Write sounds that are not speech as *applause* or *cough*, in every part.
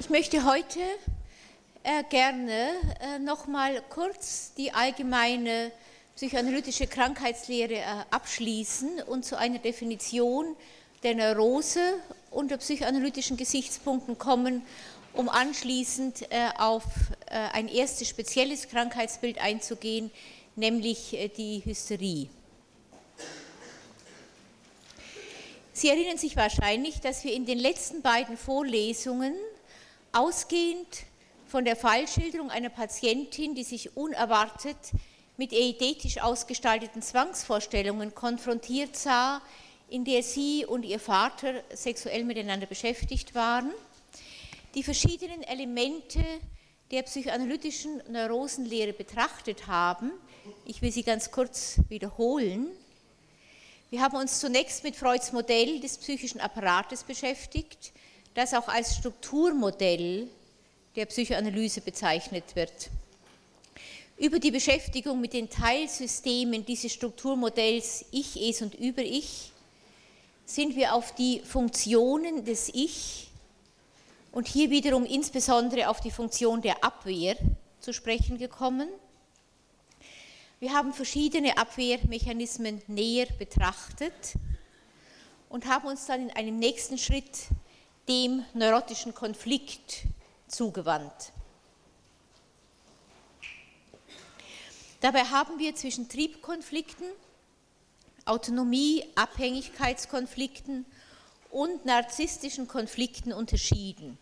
Ich möchte heute äh, gerne äh, noch mal kurz die allgemeine psychoanalytische Krankheitslehre äh, abschließen und zu einer Definition der Neurose unter psychoanalytischen Gesichtspunkten kommen, um anschließend äh, auf äh, ein erstes spezielles Krankheitsbild einzugehen, nämlich äh, die Hysterie. Sie erinnern sich wahrscheinlich, dass wir in den letzten beiden Vorlesungen Ausgehend von der Fallschilderung einer Patientin, die sich unerwartet mit eidetisch ausgestalteten Zwangsvorstellungen konfrontiert sah, in der sie und ihr Vater sexuell miteinander beschäftigt waren, die verschiedenen Elemente der psychoanalytischen Neurosenlehre betrachtet haben. Ich will sie ganz kurz wiederholen. Wir haben uns zunächst mit Freuds Modell des psychischen Apparates beschäftigt, das auch als Strukturmodell der Psychoanalyse bezeichnet wird. Über die Beschäftigung mit den Teilsystemen dieses Strukturmodells Ich, Es und Über-Ich sind wir auf die Funktionen des Ich und hier wiederum insbesondere auf die Funktion der Abwehr zu sprechen gekommen. Wir haben verschiedene Abwehrmechanismen näher betrachtet und haben uns dann in einem nächsten Schritt dem neurotischen Konflikt zugewandt. Dabei haben wir zwischen Triebkonflikten, Autonomie, Abhängigkeitskonflikten und narzisstischen Konflikten unterschieden.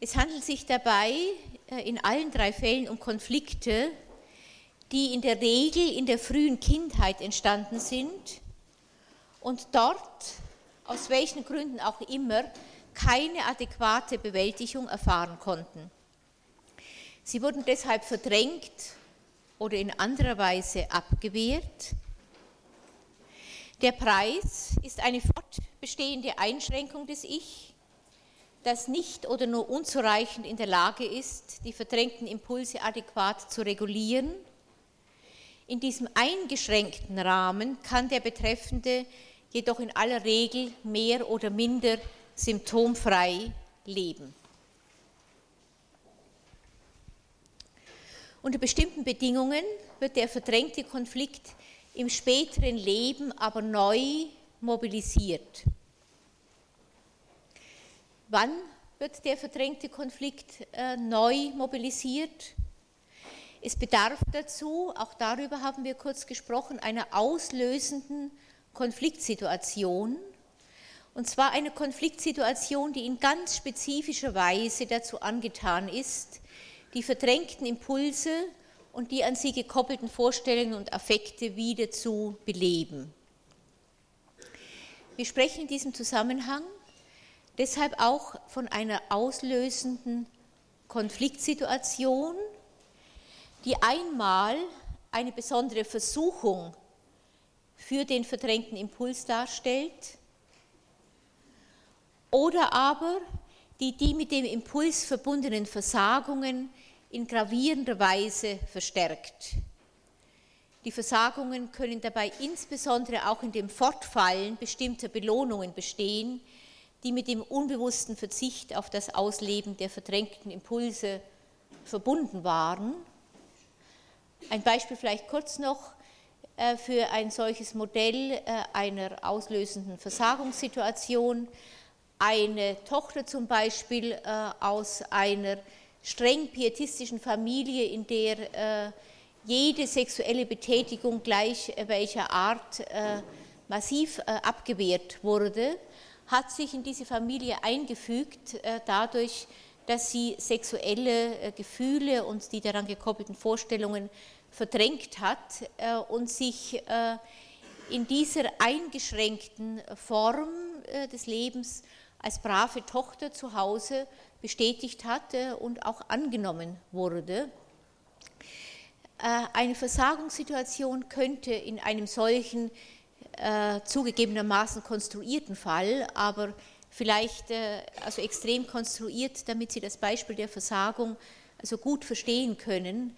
Es handelt sich dabei äh, in allen drei Fällen um Konflikte, die in der Regel in der frühen Kindheit entstanden sind und dort aus welchen Gründen auch immer, keine adäquate Bewältigung erfahren konnten. Sie wurden deshalb verdrängt oder in anderer Weise abgewehrt. Der Preis ist eine fortbestehende Einschränkung des Ich, das nicht oder nur unzureichend in der Lage ist, die verdrängten Impulse adäquat zu regulieren. In diesem eingeschränkten Rahmen kann der Betreffende jedoch in aller Regel mehr oder minder symptomfrei leben. Unter bestimmten Bedingungen wird der verdrängte Konflikt im späteren Leben aber neu mobilisiert. Wann wird der verdrängte Konflikt äh, neu mobilisiert? Es bedarf dazu, auch darüber haben wir kurz gesprochen, einer auslösenden Konfliktsituation. Und zwar eine Konfliktsituation, die in ganz spezifischer Weise dazu angetan ist, die verdrängten Impulse und die an sie gekoppelten Vorstellungen und Affekte wieder zu beleben. Wir sprechen in diesem Zusammenhang deshalb auch von einer auslösenden Konfliktsituation, die einmal eine besondere Versuchung für den verdrängten Impuls darstellt oder aber die die mit dem Impuls verbundenen Versagungen in gravierender Weise verstärkt. Die Versagungen können dabei insbesondere auch in dem Fortfallen bestimmter Belohnungen bestehen, die mit dem unbewussten Verzicht auf das Ausleben der verdrängten Impulse verbunden waren. Ein Beispiel vielleicht kurz noch. Äh, für ein solches Modell äh, einer auslösenden Versagungssituation. Eine Tochter zum Beispiel äh, aus einer streng pietistischen Familie, in der jede sexuelle Betätigung gleich welcher Art massiv abgewehrt wurde, hat sich in diese Familie eingefügt dadurch, dass sie sexuelle Gefühle und die daran gekoppelten Vorstellungen verdrängt hat äh, und sich äh, in dieser eingeschränkten Form äh, des Lebens als brave Tochter zu Hause bestätigt hatte und auch angenommen wurde. Eine Versagungssituation könnte in einem solchen zugegebenermaßen konstruierten Fall, aber vielleicht also extrem konstruiert, damit Sie das Beispiel der Versagung also gut verstehen können,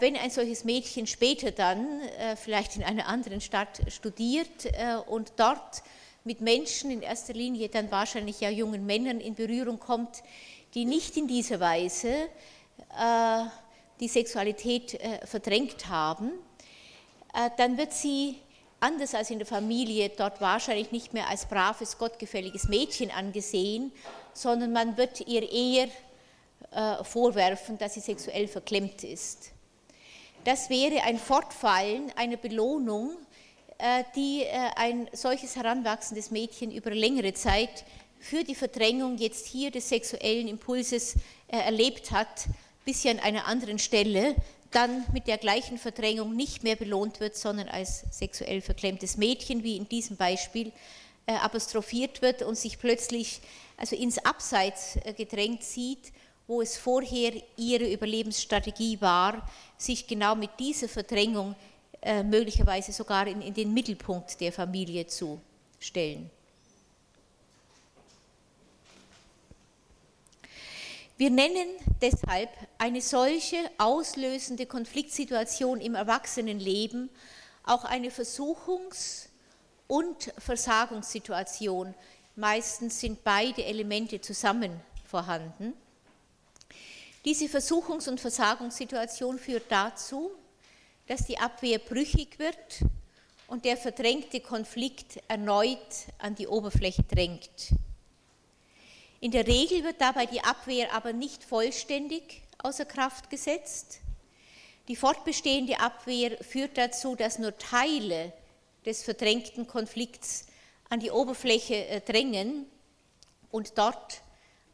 wenn ein solches Mädchen später dann äh, vielleicht in einer anderen Stadt studiert äh, und dort mit Menschen, in erster Linie dann wahrscheinlich ja jungen Männern in Berührung kommt, die nicht in dieser Weise äh, die Sexualität äh, verdrängt haben, äh, dann wird sie anders als in der Familie dort wahrscheinlich nicht mehr als braves, gottgefälliges Mädchen angesehen, sondern man wird ihr eher äh, vorwerfen, dass sie sexuell verklemmt ist. Das wäre ein Fortfallen einer Belohnung, äh, die äh, ein solches heranwachsendes Mädchen über längere Zeit für die Verdrängung jetzt hier des sexuellen Impulses erlebt hat, bis sie an einer anderen Stelle dann mit der gleichen Verdrängung nicht mehr belohnt wird, sondern als sexuell verklemmtes Mädchen, wie in diesem Beispiel apostrophiert wird und sich plötzlich also ins Abseits gedrängt sieht wo es vorher ihre Überlebensstrategie war, sich genau mit dieser Verdrängung äh, möglicherweise sogar in, in den Mittelpunkt der Familie zu stellen. Wir nennen deshalb eine solche auslösende Konfliktsituation im Erwachsenenleben auch eine Versuchungs- und Versagungssituation. Meistens sind beide Elemente zusammen vorhanden. Diese Versuchungs- und Versagungssituation führt dazu, dass die Abwehr brüchig wird und der verdrängte Konflikt erneut an die Oberfläche drängt. In der Regel wird dabei die Abwehr aber nicht vollständig außer Kraft gesetzt. Die fortbestehende Abwehr führt dazu, dass nur Teile des verdrängten Konflikts an die Oberfläche äh, drängen und dort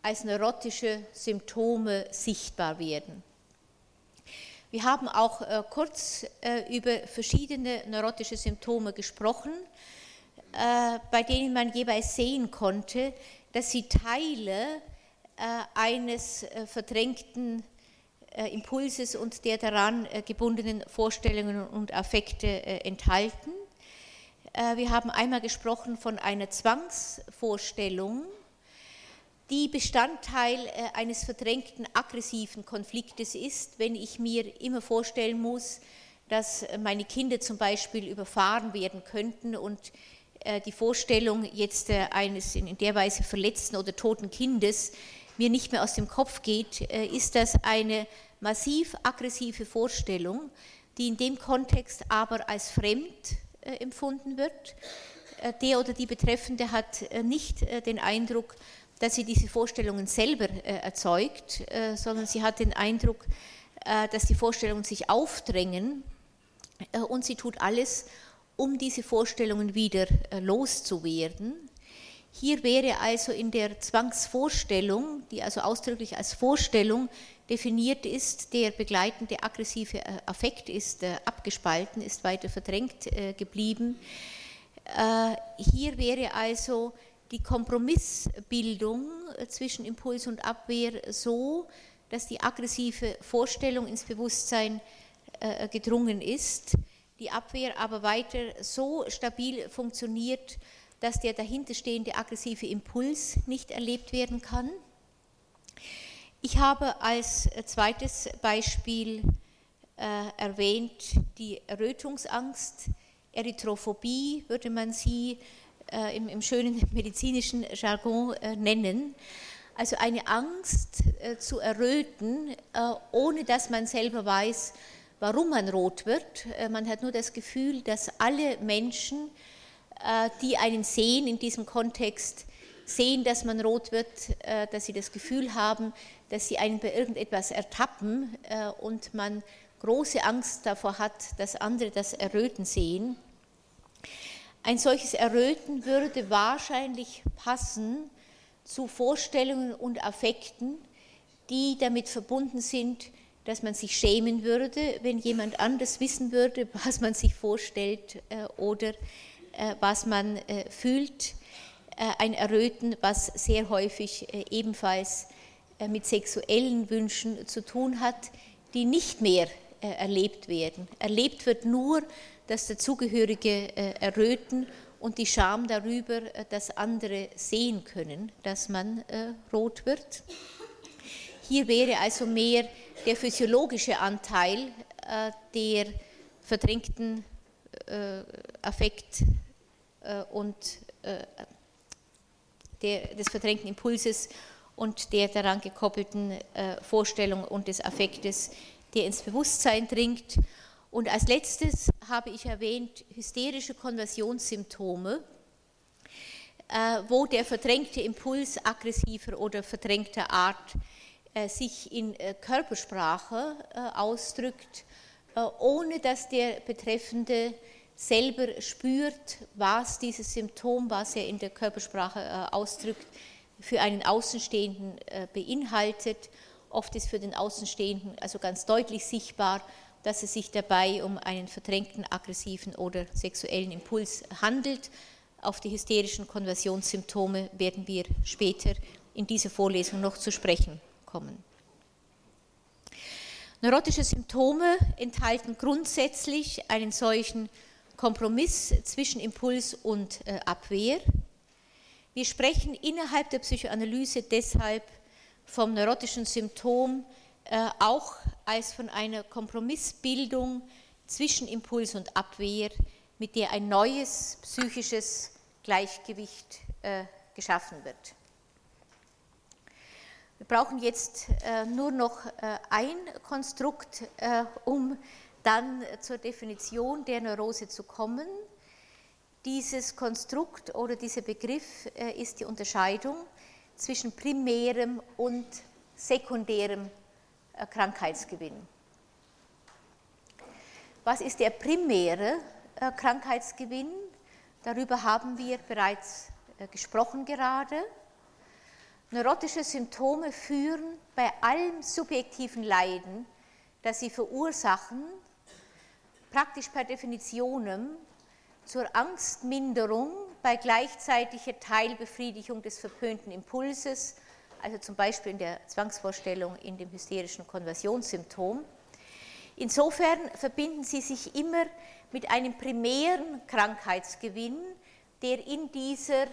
als neurotische Symptome sichtbar werden. Wir haben auch äh, kurz äh, über verschiedene neurotische Symptome gesprochen, äh, bei denen man jeweils sehen konnte, dass sie Teile äh, eines äh, verdrängten äh, Impulses und der daran gebundenen Vorstellungen und Affekte enthalten. Wir haben einmal gesprochen von einer Zwangsvorstellung, die Bestandteil äh, eines verdrängten aggressiven Konfliktes ist, wenn ich mir immer vorstellen muss, dass meine Kinder zum Beispiel überfahren werden könnten und äh, die Vorstellung jetzt äh, eines in der Weise verletzten oder toten Kindes mir nicht mehr aus dem Kopf geht, ist das eine massiv aggressive Vorstellung, die in dem Kontext aber als fremd empfunden wird. Der oder die Betreffende hat nicht den Eindruck, dass sie diese Vorstellungen selber äh, erzeugt, äh, sondern sie hat den Eindruck, äh, dass die Vorstellungen sich aufdrängen und sie tut alles, um diese Vorstellungen wieder loszuwerden. Hier wäre also in der Zwangsvorstellung, die also ausdrücklich als Vorstellung definiert ist, der begleitende aggressive Affekt ist abgespalten, ist weiter verdrängt geblieben. Hier wäre also die Kompromissbildung zwischen Impuls und Abwehr so, dass die aggressive Vorstellung ins Bewusstsein äh, gedrungen ist, die Abwehr aber weiter so stabil funktioniert, dass der dahinterstehende aggressive Impuls nicht erlebt werden kann. Ich habe als zweites Beispiel äh, erwähnt die Errötungsangst, Erythrophobie würde man sie äh, im, im, schönen *laughs* medizinischen Jargon äh, nennen. Also eine Angst äh, zu erröten, äh, ohne dass man selber weiß, warum man rot wird. Äh, man hat nur das Gefühl, dass alle Menschen, äh, die einen sehen in diesem Kontext, sehen, dass man rot wird, dass sie das Gefühl haben, dass sie einen bei irgendetwas ertappen und man große Angst davor hat, dass andere das Erröten sehen. Ein solches Erröten würde wahrscheinlich passen zu Vorstellungen und Affekten, die damit verbunden sind, dass man sich schämen würde, wenn jemand anders wissen würde, *laughs* was man sich vorstellt äh, oder äh, was man äh, fühlt. Ein Erröten, was sehr häufig ebenfalls mit sexuellen Wünschen zu tun hat, die nicht mehr erlebt werden. Erlebt wird nur das dazugehörige äh, Erröten und die Scham darüber, äh, dass andere sehen können, dass man äh, rot wird. Hier wäre also mehr der physiologische Anteil der verdrängten Affekt- und der, des verdrängten Impulses und der daran gekoppelten Vorstellung und des Affektes, der ins Bewusstsein dringt. Und als letztes habe ich erwähnt hysterische Konversionssymptome, wo der verdrängte Impuls aggressiver oder verdrängter Art sich in Körpersprache ausdrückt äh, ohne dass der Betreffende selber spürt, was dieses Symptom, was er in der Körpersprache äh, ausdrückt, für einen Außenstehenden äh, beinhaltet. Oft ist für den Außenstehenden also ganz deutlich sichtbar, dass es sich dabei um einen verdrängten, aggressiven oder sexuellen Impuls handelt. Auf die hysterischen Konversionssymptome werden wir später in dieser Vorlesung noch zu sprechen kommen. Neurotische Symptome enthalten grundsätzlich einen solchen Kompromiss zwischen Impuls und äh, Abwehr. Wir sprechen innerhalb der Psychoanalyse deshalb vom neurotischen Symptom äh, auch als von einer Kompromissbildung zwischen Impuls und Abwehr, mit der ein neues psychisches Gleichgewicht äh, geschaffen wird. Wir brauchen jetzt äh, nur noch äh, ein Konstrukt, äh, um dann zur Definition der Neurose zu kommen. Dieses Konstrukt oder dieser Begriff ist die Unterscheidung zwischen primärem und sekundärem Krankheitsgewinn. Was ist der primäre Krankheitsgewinn? Darüber haben wir bereits gesprochen gerade. Neurotische Symptome führen bei allem subjektiven Leiden, das sie verursachen, praktisch per Definition zur Angstminderung bei gleichzeitiger Teilbefriedigung des verpönten Impulses, also zum Beispiel in der Zwangsvorstellung in dem hysterischen Konversionssymptom. Insofern verbinden sie sich immer mit einem primären Krankheitsgewinn, der in dieser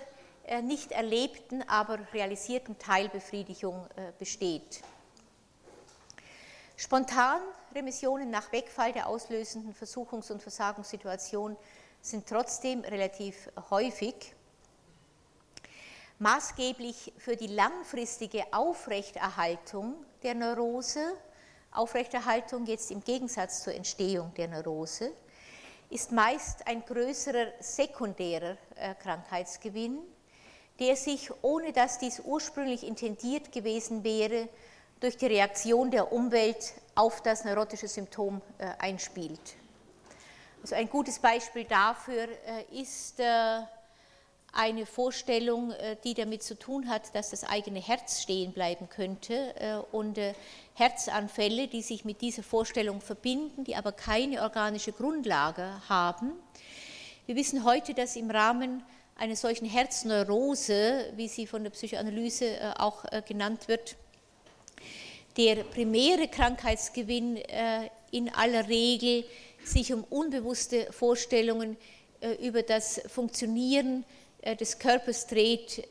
äh, nicht erlebten, aber realisierten Teilbefriedigung äh, besteht. Spontan Remissionen nach Wegfall der auslösenden Versuchungs- und Versagungssituation sind trotzdem relativ häufig. Maßgeblich für die langfristige Aufrechterhaltung der Neurose, Aufrechterhaltung jetzt im Gegensatz zur Entstehung der Neurose, ist meist ein größerer sekundärer äh, Krankheitsgewinn, der sich, ohne dass dies ursprünglich intendiert gewesen wäre, durch die Reaktion der Umwelt auf das neurotische Symptom äh, einspielt. Also ein gutes Beispiel dafür äh, ist eine Vorstellung, die damit zu tun hat, dass das eigene Herz stehen bleiben könnte und Herzanfälle, die sich mit dieser Vorstellung verbinden, die aber keine organische Grundlage haben. Wir wissen heute, dass im Rahmen einer solchen Herzneurose, wie sie von der Psychoanalyse äh, auch äh, genannt wird, der primäre Krankheitsgewinn äh, in aller Regel sich um unbewusste Vorstellungen über das Funktionieren des Körpers dreht,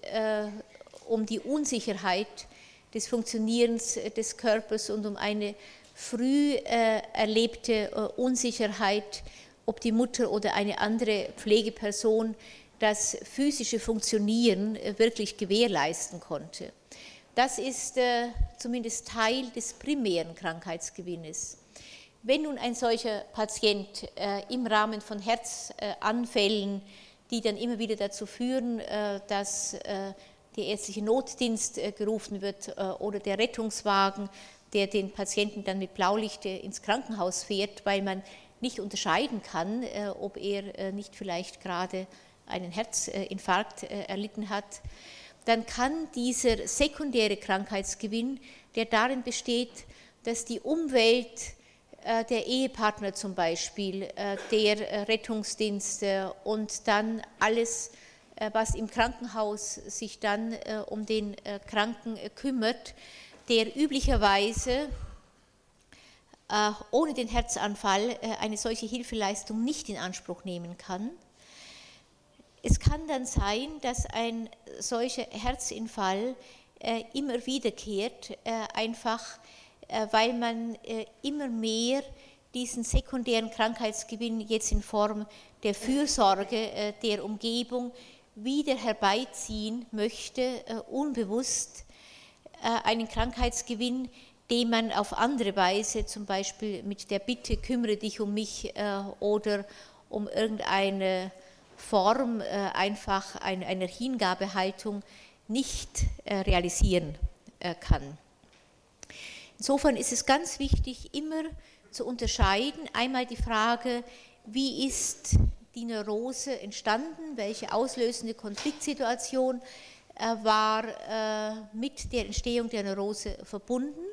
um die Unsicherheit des Funktionierens des Körpers und um eine früh erlebte Unsicherheit, ob die Mutter oder eine andere Pflegeperson das physische Funktionieren äh, wirklich gewährleisten konnte. Das ist äh, zumindest Teil des primären Krankheitsgewinnes. Wenn nun ein solcher Patient äh, im Rahmen von Herzanfällen, die dann immer wieder dazu führen, dass der ärztliche Notdienst gerufen wird oder der Rettungswagen, der den Patienten dann mit Blaulicht ins Krankenhaus fährt, weil man nicht unterscheiden kann, ob er nicht vielleicht gerade einen Herzinfarkt äh, erlitten hat, dann kann dieser sekundäre Krankheitsgewinn, der darin besteht, dass die Umwelt, äh, der Ehepartner zum Beispiel, äh, der Rettungsdienst und dann alles, was im Krankenhaus sich dann um den Kranken kümmert, der üblicherweise ohne den Herzanfall eine solche Hilfeleistung nicht in Anspruch nehmen kann. Es kann dann sein, dass ein solcher Herzinfall äh, immer wiederkehrt, äh, einfach äh, weil man äh, immer mehr diesen sekundären Krankheitsgewinn jetzt in Form der Fürsorge äh, der Umgebung wieder herbeiziehen möchte, unbewusst einen Krankheitsgewinn, den man auf andere Weise, zum Beispiel mit der Bitte, kümmere dich um mich oder um irgendeine Form einfach einer Hingabehaltung nicht realisieren kann. Insofern ist es ganz wichtig, immer zu unterscheiden, einmal die Frage, wie ist die Neurose entstanden, welche auslösende Konfliktsituation äh, war äh, mit der Entstehung der Neurose verbunden?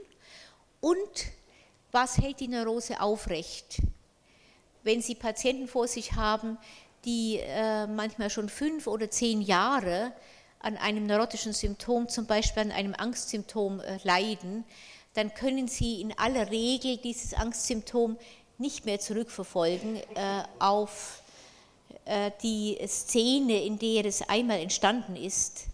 Und was hält die Neurose aufrecht. Wenn Sie Patienten vor sich haben, die äh, manchmal schon fünf oder zehn Jahre an einem neurotischen Symptom, zum Beispiel an einem Angstsymptom leiden, dann können Sie in aller Regel dieses Angstsymptom nicht mehr zurückverfolgen äh, auf äh, die Szene, in der es einmal entstanden ist,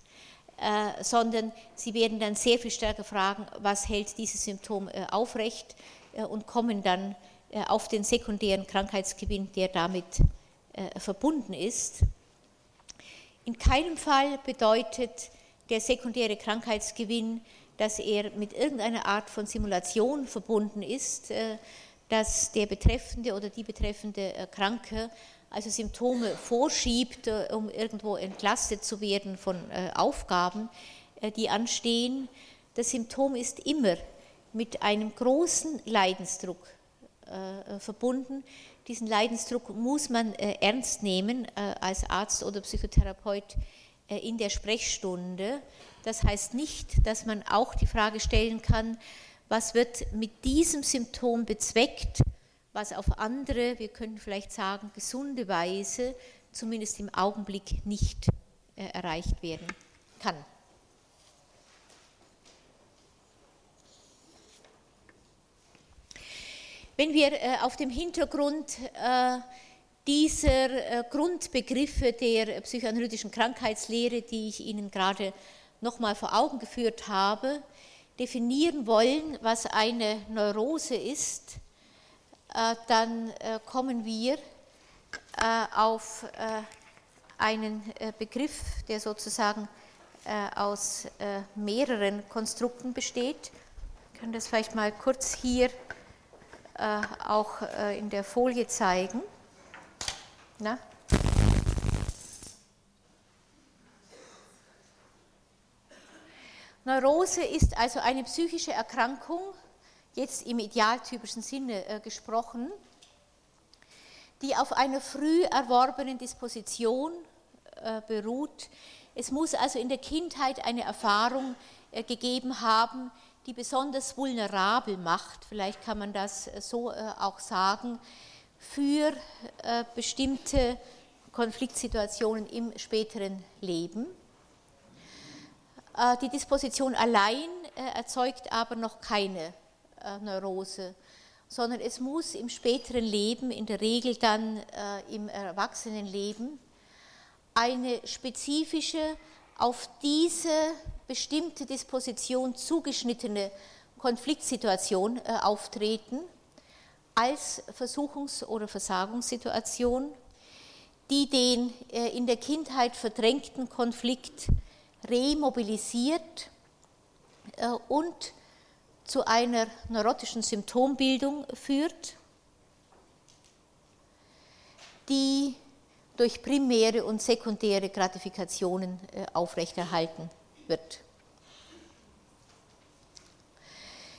äh, sondern Sie werden dann sehr viel stärker fragen, was hält dieses Symptom äh, aufrecht äh, und kommen dann äh, auf den sekundären Krankheitsgewinn, der damit verbunden ist. In keinem Fall bedeutet der sekundäre Krankheitsgewinn, dass er mit irgendeiner Art von Simulation verbunden ist, äh, dass der Betreffende oder die betreffende äh, Kranke also Symptome vorschiebt, äh, um irgendwo entlastet zu werden von Aufgaben, die anstehen. Das Symptom ist immer mit einem großen Leidensdruck verbunden. Diesen Leidensdruck muss man ernst nehmen als Arzt oder Psychotherapeut in der Sprechstunde. Das heißt nicht, dass man auch die Frage stellen kann, was wird mit diesem Symptom bezweckt, was auf andere, wir können vielleicht sagen, gesunde Weise, zumindest im Augenblick nicht äh, erreicht werden kann. Wenn wir äh, auf dem Hintergrund äh, dieser Grundbegriffe der psychoanalytischen Krankheitslehre, die ich Ihnen gerade nochmal vor Augen geführt habe, definieren wollen, was eine Neurose ist, äh, dann äh, kommen wir äh, auf einen Begriff, der sozusagen aus mehreren Konstrukten besteht. Ich kann das vielleicht mal kurz hier auch in der Folie zeigen. Na? Neurose ist also eine psychische Erkrankung, jetzt im idealtypischen Sinne äh, gesprochen, die auf einer früh erworbenen Disposition äh, beruht. Es muss also in der Kindheit eine Erfahrung äh, gegeben haben, die besonders vulnerabel macht, vielleicht kann man das äh, so äh, auch sagen, für äh, bestimmte Konfliktsituationen im späteren Leben. Äh, die Disposition allein äh, erzeugt aber noch keine äh, Neurose, sondern es muss im späteren Leben, in der Regel dann im Erwachsenenleben, eine spezifische, auf diese bestimmte Disposition zugeschnittene Konfliktsituation auftreten als Versuchungs- oder Versagungssituation, die den in der Kindheit verdrängten Konflikt remobilisiert äh, und zu einer neurotischen Symptombildung führt, die durch primäre und sekundäre Gratifikationen äh, aufrechterhalten wird.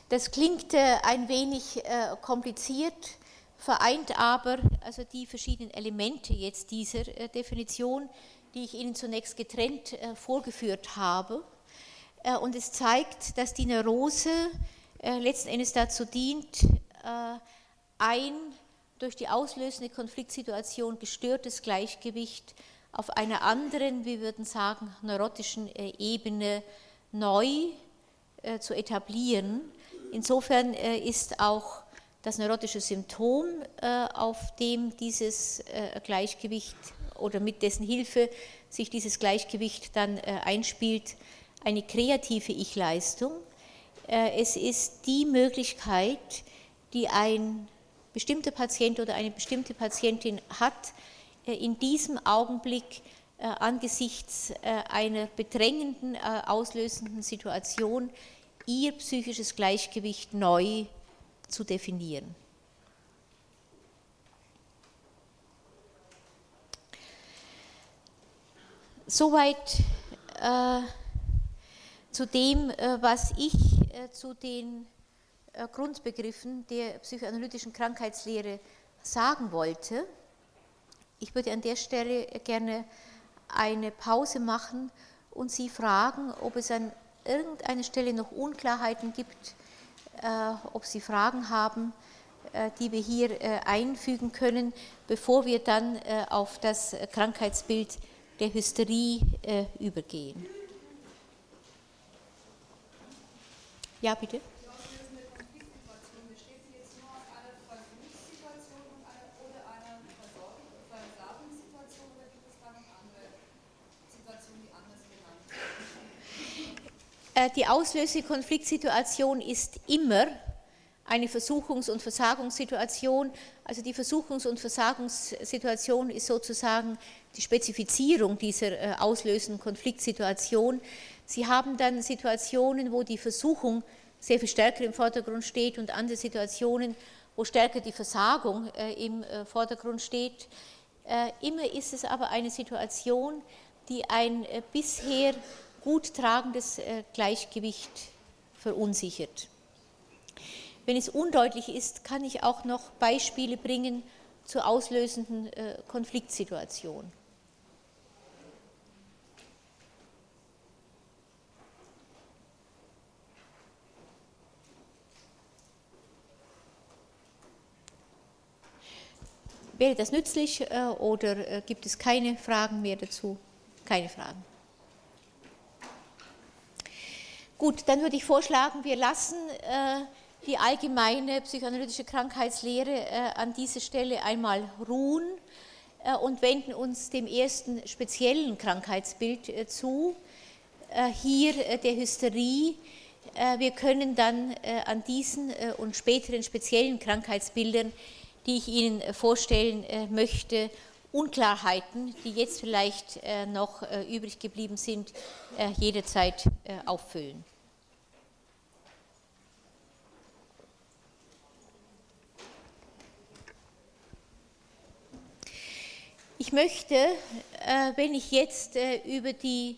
Das klingt äh, ein wenig kompliziert, vereint aber also die verschiedenen Elemente jetzt dieser Definition, die ich Ihnen zunächst getrennt äh, vorgeführt habe. Äh, und es zeigt, dass die Neurose äh, letzten Endes dazu dient, ein durch die auslösende Konfliktsituation gestörtes Gleichgewicht auf einer anderen, wir würden sagen, neurotischen Ebene neu zu etablieren. Insofern ist auch das neurotische Symptom, auf dem dieses Gleichgewicht oder mit dessen Hilfe sich dieses Gleichgewicht dann äh, einspielt, eine kreative Ich-Leistung. Äh, es ist die Möglichkeit, die ein bestimmter Patient oder eine bestimmte Patientin hat, äh, in diesem Augenblick angesichts einer bedrängenden, auslösenden Situation ihr psychisches Gleichgewicht neu zu definieren. Soweit äh, zu dem, äh, was ich äh, zu den äh, Grundbegriffen der psychoanalytischen Krankheitslehre sagen wollte. Ich würde an der Stelle gerne eine Pause machen und Sie fragen, ob es an irgendeiner Stelle noch Unklarheiten gibt, äh, ob Sie Fragen haben, äh, die wir hier einfügen können, bevor wir dann auf das Krankheitsbild der Hysterie äh, übergehen. Ja, bitte. Äh, die auslösende Konfliktsituation ist immer eine Versuchungs- und Versagungssituation. Also die Versuchungs- und Versagungssituation ist sozusagen die Spezifizierung dieser äh, auslösenden Konfliktsituation. Sie haben dann Situationen, wo die Versuchung sehr viel stärker im Vordergrund steht und andere Situationen, wo stärker die Versagung äh, im äh, Vordergrund steht. Immer ist es aber eine Situation, die ein bisher gut tragendes Gleichgewicht verunsichert. Wenn es undeutlich ist, kann ich auch noch Beispiele bringen zur auslösenden Konfliktsituation. Wäre das nützlich äh, oder äh, gibt es keine Fragen mehr dazu? Keine Fragen. Gut, dann würde ich vorschlagen, wir lassen äh, die allgemeine psychoanalytische Krankheitslehre an dieser Stelle einmal ruhen und wenden uns dem ersten speziellen Krankheitsbild zu, hier der Hysterie. Wir können dann an diesen und späteren speziellen Krankheitsbildern die ich Ihnen äh, vorstellen äh, möchte, Unklarheiten, die jetzt vielleicht äh, noch übrig geblieben sind, jederzeit auffüllen. Ich möchte, wenn ich jetzt über die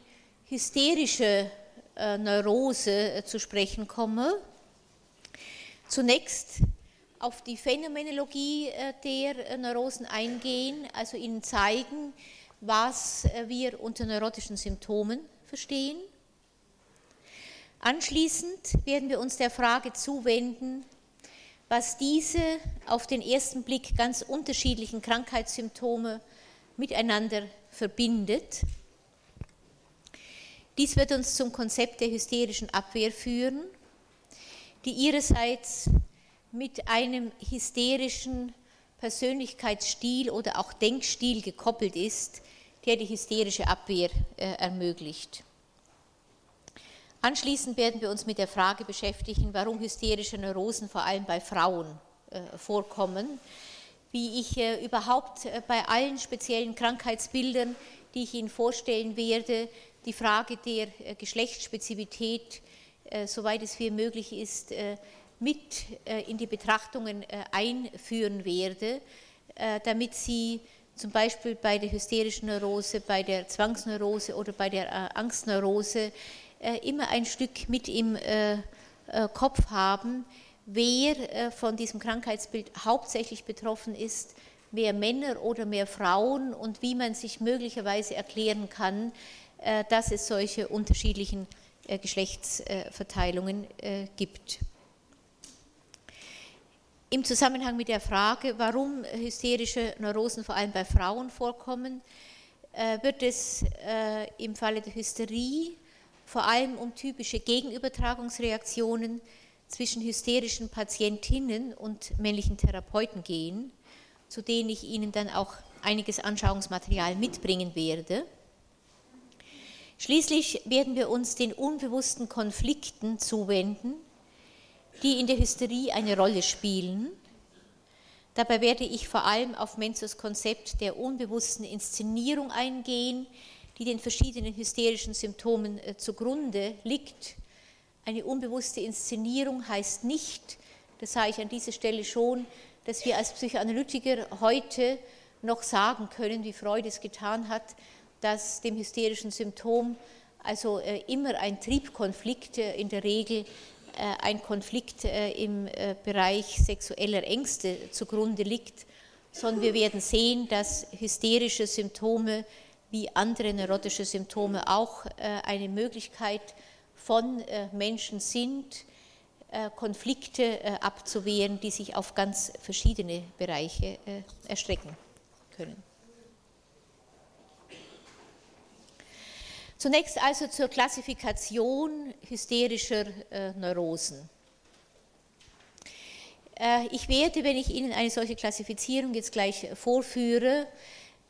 hysterische Neurose zu sprechen komme, zunächst auf die Phänomenologie äh, der äh, Neurosen eingehen, also Ihnen zeigen, was äh, wir unter neurotischen Symptomen verstehen. Anschließend werden wir uns der Frage zuwenden, was diese auf den ersten Blick ganz unterschiedlichen Krankheitssymptome miteinander verbindet. Dies wird uns zum Konzept der hysterischen Abwehr führen, die ihrerseits mit einem hysterischen Persönlichkeitsstil oder auch Denkstil gekoppelt ist, der die hysterische Abwehr äh, ermöglicht. Anschließend werden wir uns mit der Frage beschäftigen, warum hysterische Neurosen vor allem bei Frauen äh, vorkommen, wie ich äh, überhaupt äh, bei allen speziellen Krankheitsbildern, die ich Ihnen vorstellen werde, die Frage der äh, Geschlechtsspezifität, soweit es mir möglich ist, mit in die Betrachtungen einführen werde, damit Sie zum Beispiel bei der hysterischen Neurose, bei der Zwangsneurose oder bei der Angstneurose immer ein Stück mit im Kopf haben, wer von diesem Krankheitsbild hauptsächlich betroffen ist, mehr Männer oder mehr Frauen und wie man sich möglicherweise erklären kann, dass es solche unterschiedlichen Geschlechtsverteilungen gibt. Im Zusammenhang mit der Frage, warum hysterische Neurosen vor allem bei Frauen vorkommen, äh, wird es äh, im Falle der Hysterie vor allem um typische Gegenübertragungsreaktionen zwischen hysterischen Patientinnen und männlichen Therapeuten gehen, zu denen ich Ihnen dann auch einiges Anschauungsmaterial mitbringen werde. Schließlich werden wir uns den unbewussten Konflikten zuwenden, die in der Hysterie eine Rolle spielen. Dabei werde ich vor allem auf Menzos Konzept der unbewussten Inszenierung eingehen, die den verschiedenen hysterischen Symptomen zugrunde liegt. Eine unbewusste Inszenierung heißt nicht, das sage ich an dieser Stelle schon, dass wir als Psychoanalytiker heute noch sagen können, wie Freud es getan hat, dass dem hysterischen Symptom also äh, immer ein Triebkonflikt, äh, in der Regel äh, ein Konflikt im Bereich sexueller Ängste zugrunde liegt, sondern wir werden sehen, dass hysterische Symptome wie andere neurotische Symptome auch eine Möglichkeit von Menschen sind, Konflikte abzuwehren, die sich auf ganz verschiedene Bereiche erstrecken können. Zunächst also zur Klassifikation hysterischer äh, Neurosen. Äh, ich werde, wenn ich Ihnen eine solche Klassifizierung jetzt gleich vorführe,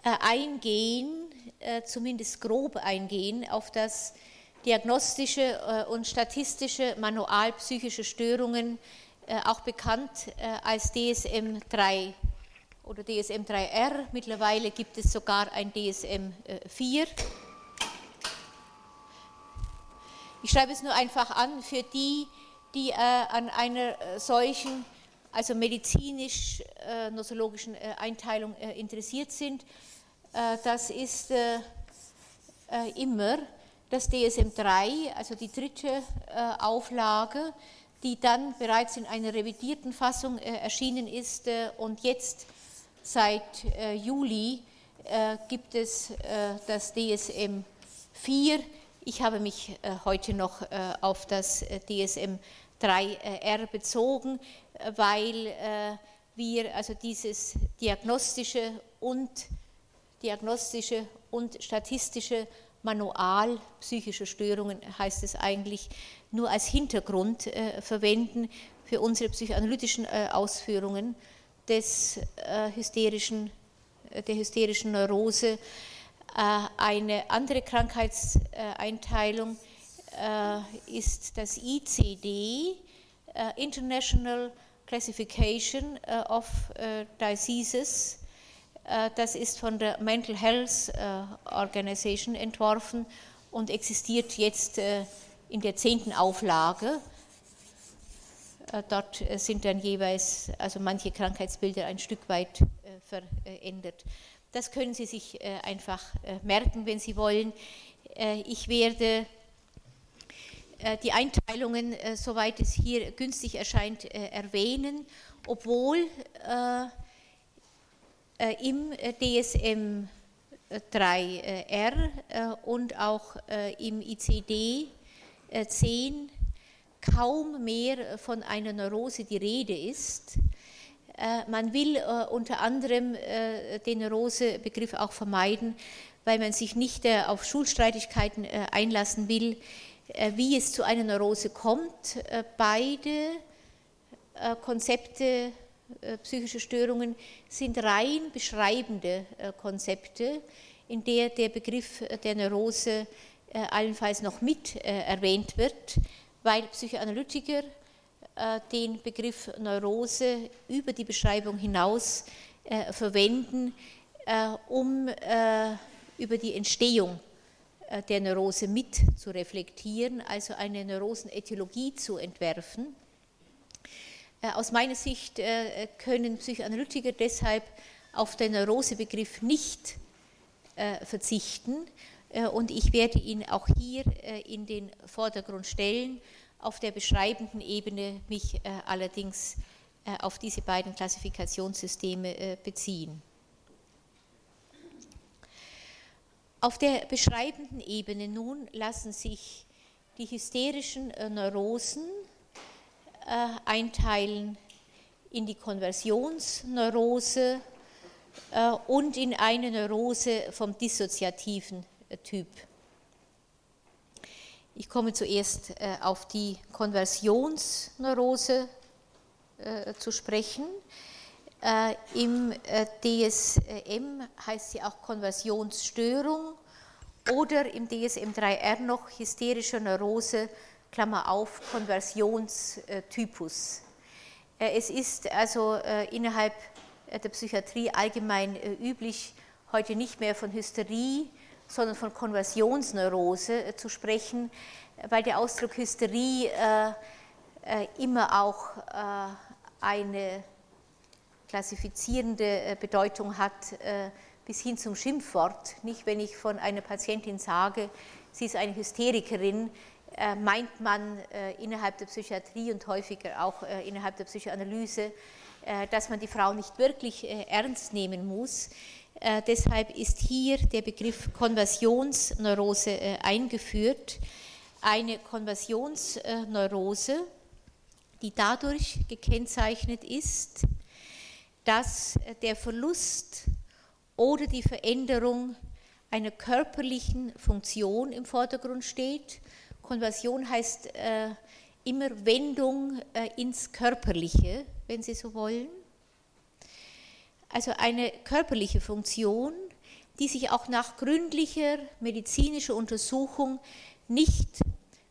äh, eingehen, äh, zumindest grob eingehen, auf das diagnostische äh, und statistische Manual psychische Störungen, äh, auch bekannt als DSM-3 oder DSM-3R. Mittlerweile gibt es sogar ein DSM-4. Ich schreibe es nur einfach an für die, die äh, an einer äh, solchen, also medizinisch-nosologischen äh, Einteilung interessiert sind. das ist immer das DSM-3, also die dritte Auflage, die dann bereits in einer revidierten Fassung erschienen ist und jetzt seit Juli gibt es das DSM 4 ich habe mich äh, heute noch äh, auf das äh, DSM 3R bezogen, weil wir also dieses diagnostische und diagnostische und statistische Manual psychischer Störungen heißt es eigentlich nur als Hintergrund verwenden für unsere psychoanalytischen Ausführungen des hysterischen, der hysterischen Neurose äh, eine andere Krankheitseinteilung äh, ist das ICD, äh, International Classification of Diseases. Das ist von der Mental Health Organization entworfen und existiert jetzt in der zehnten Auflage. Dort sind dann jeweils also manche Krankheitsbilder ein Stück weit verändert. Das können Sie sich äh, einfach äh, merken, wenn Sie wollen. Äh, ich werde die Einteilungen, soweit es hier günstig erscheint, erwähnen, obwohl im DSM 3R und auch im ICD 10 kaum mehr von einer Neurose die Rede ist. Äh, man will äh, unter anderem äh, den Neurose-Begriff auch vermeiden, weil man sich nicht auf Schulstreitigkeiten einlassen will, wie es zu einer Neurose kommt. Beide Konzepte psychische Störungen sind rein beschreibende Konzepte, in der der Begriff der Neurose allenfalls noch mit erwähnt wird, weil Psychoanalytiker äh, den Begriff Neurose über die Beschreibung hinaus äh, verwenden, äh, um über die Entstehung der Neurose mit zu reflektieren, also eine Neurosenäthiologie zu entwerfen. Aus meiner Sicht können Psychoanalytiker deshalb auf den Neurosebegriff nicht verzichten und ich werde ihn auch hier in den Vordergrund stellen auf der beschreibenden Ebene mich äh, allerdings äh, auf diese beiden Klassifikationssysteme äh, beziehen. Auf der beschreibenden Ebene nun lassen sich die hysterischen Neurosen einteilen in die Konversionsneurose und in eine Neurose vom dissoziativen Typ. Ich komme zuerst äh, auf die Konversionsneurose äh, zu sprechen. Äh, Im DSM heißt sie auch Konversionsstörung oder im DSM-3R noch hysterische Neurose, Klammer auf, Konversionstypus. Es ist also innerhalb der Psychiatrie allgemein üblich, heute nicht mehr von Hysterie sondern von Konversionsneurose zu sprechen, weil der Ausdruck Hysterie immer auch eine klassifizierende Bedeutung hat bis hin zum Schimpfwort. Nicht, wenn ich von einer Patientin sage, sie ist eine Hysterikerin, äh, meint man äh, innerhalb der Psychiatrie und häufiger auch äh, innerhalb der Psychoanalyse, dass man die Frau nicht wirklich ernst nehmen muss. Deshalb ist hier der Begriff Konversionsneurose eingeführt. Eine Konversionsneurose, die dadurch gekennzeichnet ist, dass der Verlust oder die Veränderung einer körperlichen Funktion im Vordergrund steht. Konversion heißt äh, immer Wendung äh, ins Körperliche, wenn Sie so wollen. Also eine körperliche Funktion, die sich auch nach gründlicher medizinischer Untersuchung nicht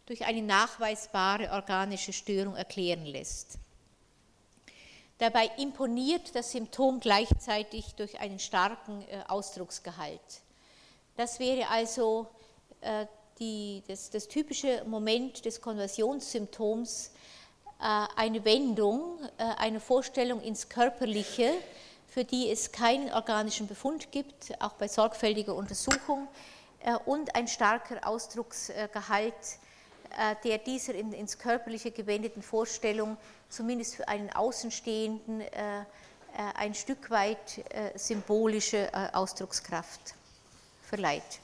durch eine nachweisbare organische Störung erklären lässt. Dabei imponiert das Symptom gleichzeitig durch einen starken äh, Ausdrucksgehalt. Das wäre also äh, die, das, das, typische Moment des Konversionssymptoms, äh, eine Wendung, eine Vorstellung ins Körperliche, für die es keinen organischen Befund gibt, auch bei sorgfältiger Untersuchung, und ein starker Ausdrucksgehalt, der dieser ins Körperliche gewendeten Vorstellung zumindest für einen Außenstehenden äh, äh, ein Stück weit äh, symbolische Ausdruckskraft verleiht.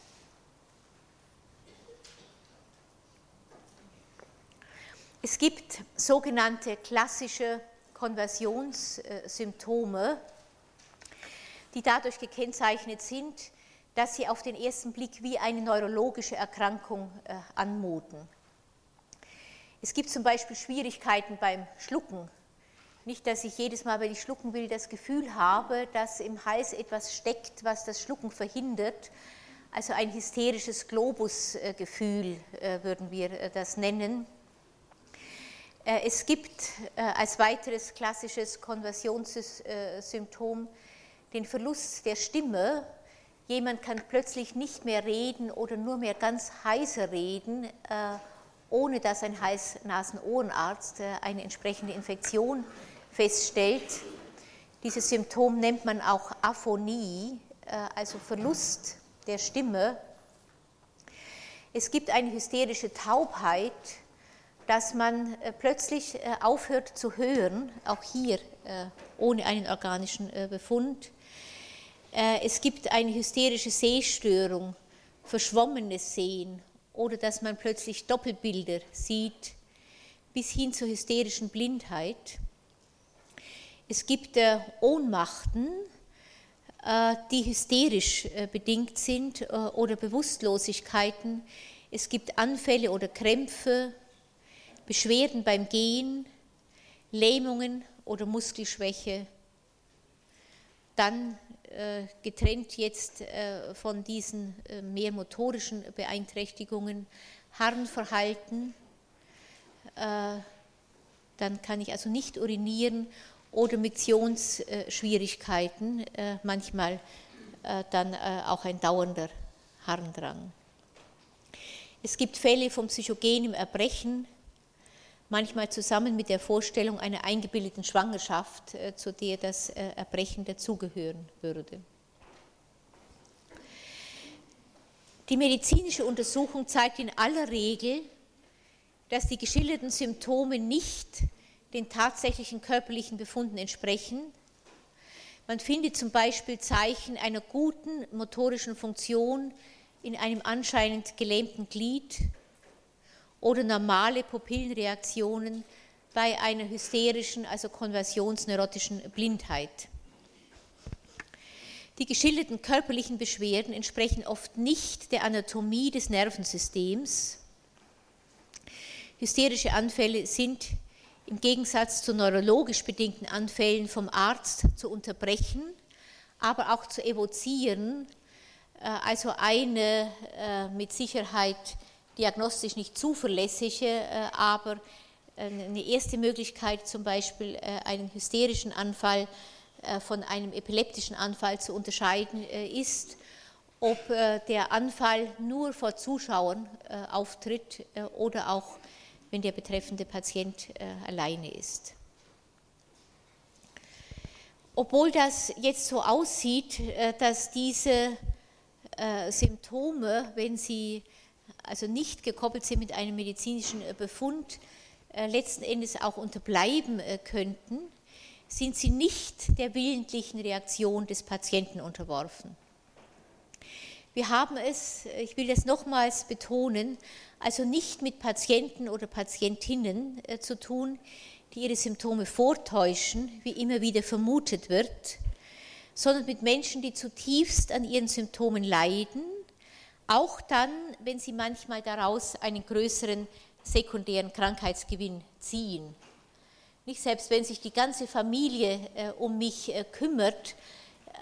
Es gibt sogenannte klassische Konversionssymptome, die dadurch gekennzeichnet sind, dass sie auf den ersten Blick wie eine neurologische Erkrankung anmuten. Es gibt zum Beispiel Schwierigkeiten beim Schlucken. Nicht, dass ich jedes Mal, wenn ich schlucken will, das Gefühl habe, dass im Hals etwas steckt, was das Schlucken verhindert. Also ein hysterisches Globusgefühl äh, würden wir äh, das nennen. Äh, es gibt als weiteres klassisches Konversionssymptom den Verlust der Stimme. Jemand kann plötzlich nicht mehr reden oder nur mehr ganz heiser reden ohne dass ein Hals-Nasen-Ohrenarzt äh, eine entsprechende Infektion feststellt. Dieses Symptom nennt man auch Aphonie, äh, also Verlust der Stimme. Es gibt eine hysterische Taubheit, dass man äh, plötzlich aufhört zu hören, auch hier ohne einen organischen Befund. Es gibt eine hysterische Sehstörung, verschwommenes Sehen oder dass man plötzlich Doppelbilder sieht, bis hin zur hysterischen Blindheit. Es gibt äh, Ohnmachten, äh, die hysterisch äh, bedingt sind oder Bewusstlosigkeiten. Es gibt Anfälle oder Krämpfe, Beschwerden beim Gehen, Lähmungen oder Muskelschwäche. Dann äh, getrennt jetzt äh, von diesen äh, mehr motorischen Beeinträchtigungen, Harnverhalten, dann kann ich also nicht urinieren oder Miktionsschwierigkeiten, manchmal dann auch ein dauernder Harndrang. Es gibt Fälle von psychogenem Erbrechen, manchmal zusammen mit der Vorstellung einer eingebildeten Schwangerschaft, äh, zu der das äh, Erbrechen dazugehören würde. Die medizinische Untersuchung zeigt in aller Regel, dass die geschilderten Symptome nicht den tatsächlichen körperlichen Befunden entsprechen. Man findet zum Beispiel Zeichen einer guten motorischen Funktion in einem anscheinend gelähmten Glied oder normale Pupillenreaktionen bei einer hysterischen, also konversionsneurotischen Blindheit. Die geschilderten körperlichen Beschwerden entsprechen oft nicht der Anatomie des Nervensystems. Hysterische Anfälle sind im Gegensatz zu neurologisch bedingten Anfällen vom Arzt zu unterbrechen, aber auch zu evozieren, äh, also eine äh, mit Sicherheit diagnostisch nicht zuverlässige, äh, aber äh, eine erste Möglichkeit, zum Beispiel äh, einen hysterischen Anfall von einem epileptischen Anfall zu unterscheiden ist. ob der Anfall nur vor Zuschauern auftritt oder auch wenn der betreffende Patient alleine ist. Obwohl das jetzt so aussieht, dass diese Symptome, wenn sie also nicht gekoppelt sind mit einem medizinischen Befund, letzten Endes auch unterbleiben könnten, sind sie nicht der willentlichen Reaktion des Patienten unterworfen. Wir haben es, ich will das nochmals betonen, also nicht mit Patienten oder Patientinnen äh, zu tun, die ihre Symptome vortäuschen, wie immer wieder vermutet wird, sondern mit Menschen, die zutiefst an ihren Symptomen leiden, auch dann, wenn sie manchmal daraus einen größeren sekundären Krankheitsgewinn ziehen. Nicht selbst wenn sich die ganze Familie äh, um mich äh, kümmert,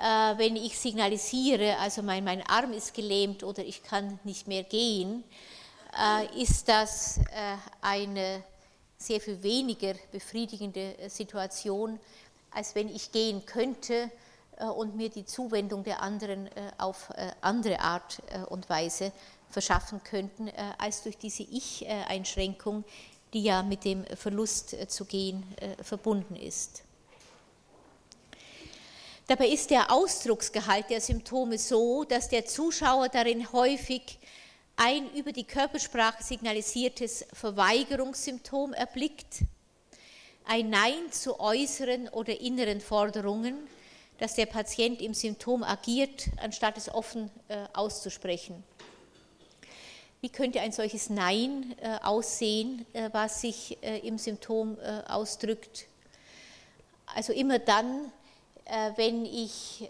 äh, wenn ich signalisiere, also mein, mein Arm ist gelähmt oder ich kann nicht mehr gehen, äh, ist das äh, eine sehr viel weniger befriedigende äh, Situation, als wenn ich gehen könnte und mir die Zuwendung der anderen auf andere Art und Weise verschaffen könnten, als durch diese Ich-Einschränkung, die ja mit dem Verlust äh, zu gehen äh, verbunden ist. Dabei ist der Ausdrucksgehalt der Symptome so, dass der Zuschauer darin häufig ein über die Körpersprache signalisiertes Verweigerungssymptom erblickt, ein Nein zu äußeren oder inneren Forderungen, dass der Patient im Symptom agiert, anstatt es offen äh, auszusprechen. Wie könnte ein solches Nein äh, aussehen, äh, was sich im Symptom ausdrückt? Also immer dann, wenn ich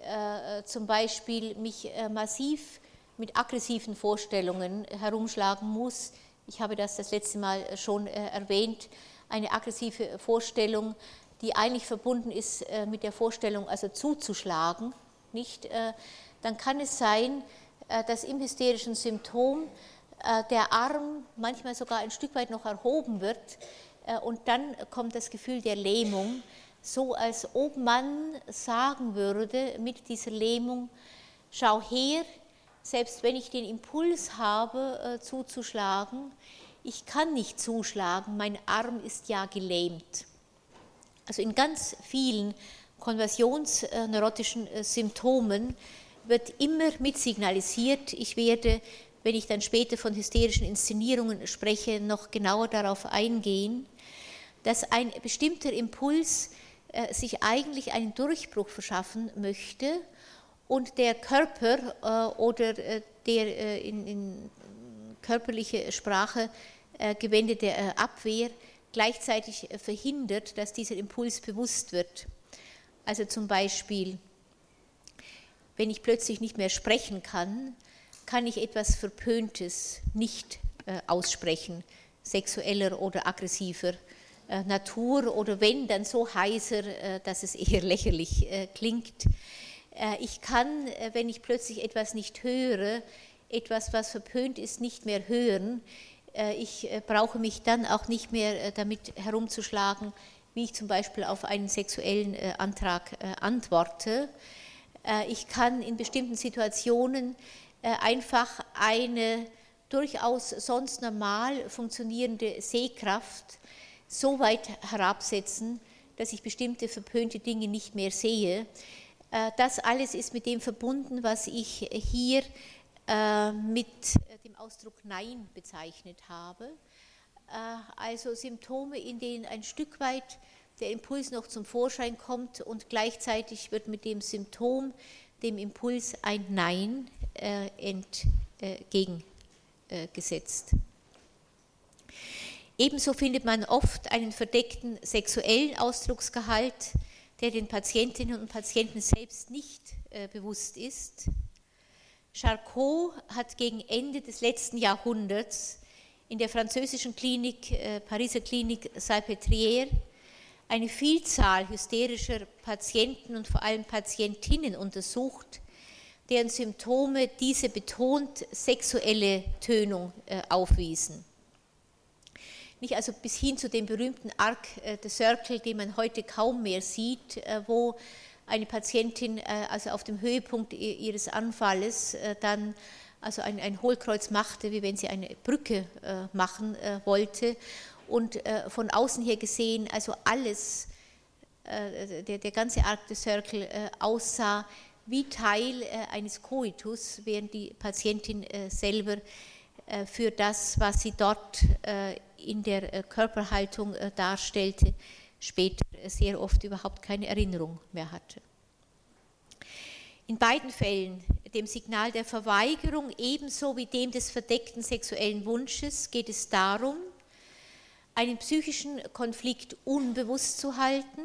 zum Beispiel mich massiv mit aggressiven Vorstellungen herumschlagen muss. Ich habe das das letzte Mal schon erwähnt. Eine aggressive Vorstellung, die eigentlich verbunden ist mit der Vorstellung, also zuzuschlagen, nicht? Dann kann es sein, dass im hysterischen Symptom äh, der Arm manchmal sogar ein Stück weit noch erhoben wird äh, und dann kommt das Gefühl der Lähmung, so als ob man sagen würde mit dieser Lähmung, schau her, selbst wenn ich den Impuls habe äh, zuzuschlagen, ich kann nicht zuschlagen, mein Arm ist ja gelähmt. Also in ganz vielen konversionsneurotischen Symptomen wird immer mit signalisiert, ich werde wenn ich dann später von hysterischen Inszenierungen spreche, noch genauer darauf eingehen, dass ein bestimmter Impuls äh, sich eigentlich einen Durchbruch verschaffen möchte und der Körper äh, oder äh, der äh, in, in, körperliche Sprache äh, gewendete äh, Abwehr gleichzeitig verhindert, dass dieser Impuls bewusst wird. Also zum Beispiel, wenn ich plötzlich nicht mehr sprechen kann, kann ich etwas Verpöntes nicht äh, aussprechen, sexueller oder aggressiver äh, Natur oder wenn, dann so heiser, äh, dass es eher *laughs* lächerlich klingt. Ich kann, wenn ich plötzlich etwas nicht höre, etwas, was verpönt ist, nicht mehr hören. Ich brauche mich dann auch nicht mehr damit herumzuschlagen, wie ich zum Beispiel auf einen sexuellen Antrag antworte. Ich kann in bestimmten Situationen äh, einfach eine durchaus sonst normal funktionierende Sehkraft so weit herabsetzen, dass ich bestimmte verpönte Dinge nicht mehr sehe. Äh, das alles ist mit dem verbunden, was ich hier äh, mit Ausdruck Nein bezeichnet habe. Also Symptome, in denen ein Stück weit der Impuls noch zum Vorschein kommt und gleichzeitig wird mit dem Symptom dem Impuls ein Nein äh, entgegengesetzt. Ebenso findet man oft einen verdeckten sexuellen Ausdrucksgehalt, der den Patientinnen und Patienten selbst nicht äh, bewusst ist. Charcot hat gegen Ende des letzten Jahrhunderts in der französischen Klinik, äh, Pariser Klinik Salpêtrière, eine Vielzahl hysterischer Patienten und vor allem Patientinnen untersucht, deren Symptome diese betont sexuelle Tönung äh, aufwiesen. Nicht also bis hin zu dem berühmten Arc äh, de Circle, den man heute kaum mehr sieht, äh, wo eine Patientin also auf dem Höhepunkt ihres Anfalles dann also ein, ein Hohlkreuz machte, wie wenn sie eine Brücke machen wollte. Und von außen her gesehen also alles, der, der ganze Arc de Circle aussah wie Teil eines Koitus, während die Patientin selber für das, was sie dort in der Körperhaltung darstellte, später sehr oft überhaupt keine Erinnerung mehr hatte. In beiden Fällen, dem Signal der Verweigerung ebenso wie dem des verdeckten sexuellen Wunsches, geht es darum, einen psychischen Konflikt unbewusst zu halten.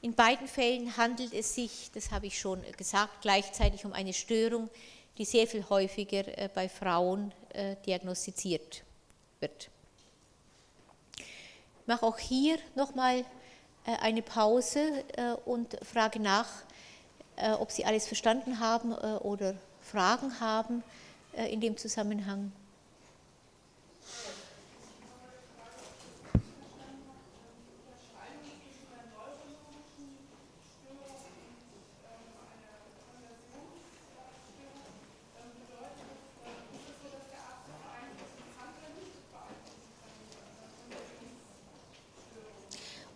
In beiden Fällen handelt es sich, das habe ich schon gesagt, gleichzeitig um eine Störung, die sehr viel häufiger äh, bei Frauen äh, diagnostiziert wird. Mache auch hier nochmal äh, eine Pause äh, und frage nach, äh, ob Sie alles verstanden haben oder Fragen haben in dem Zusammenhang.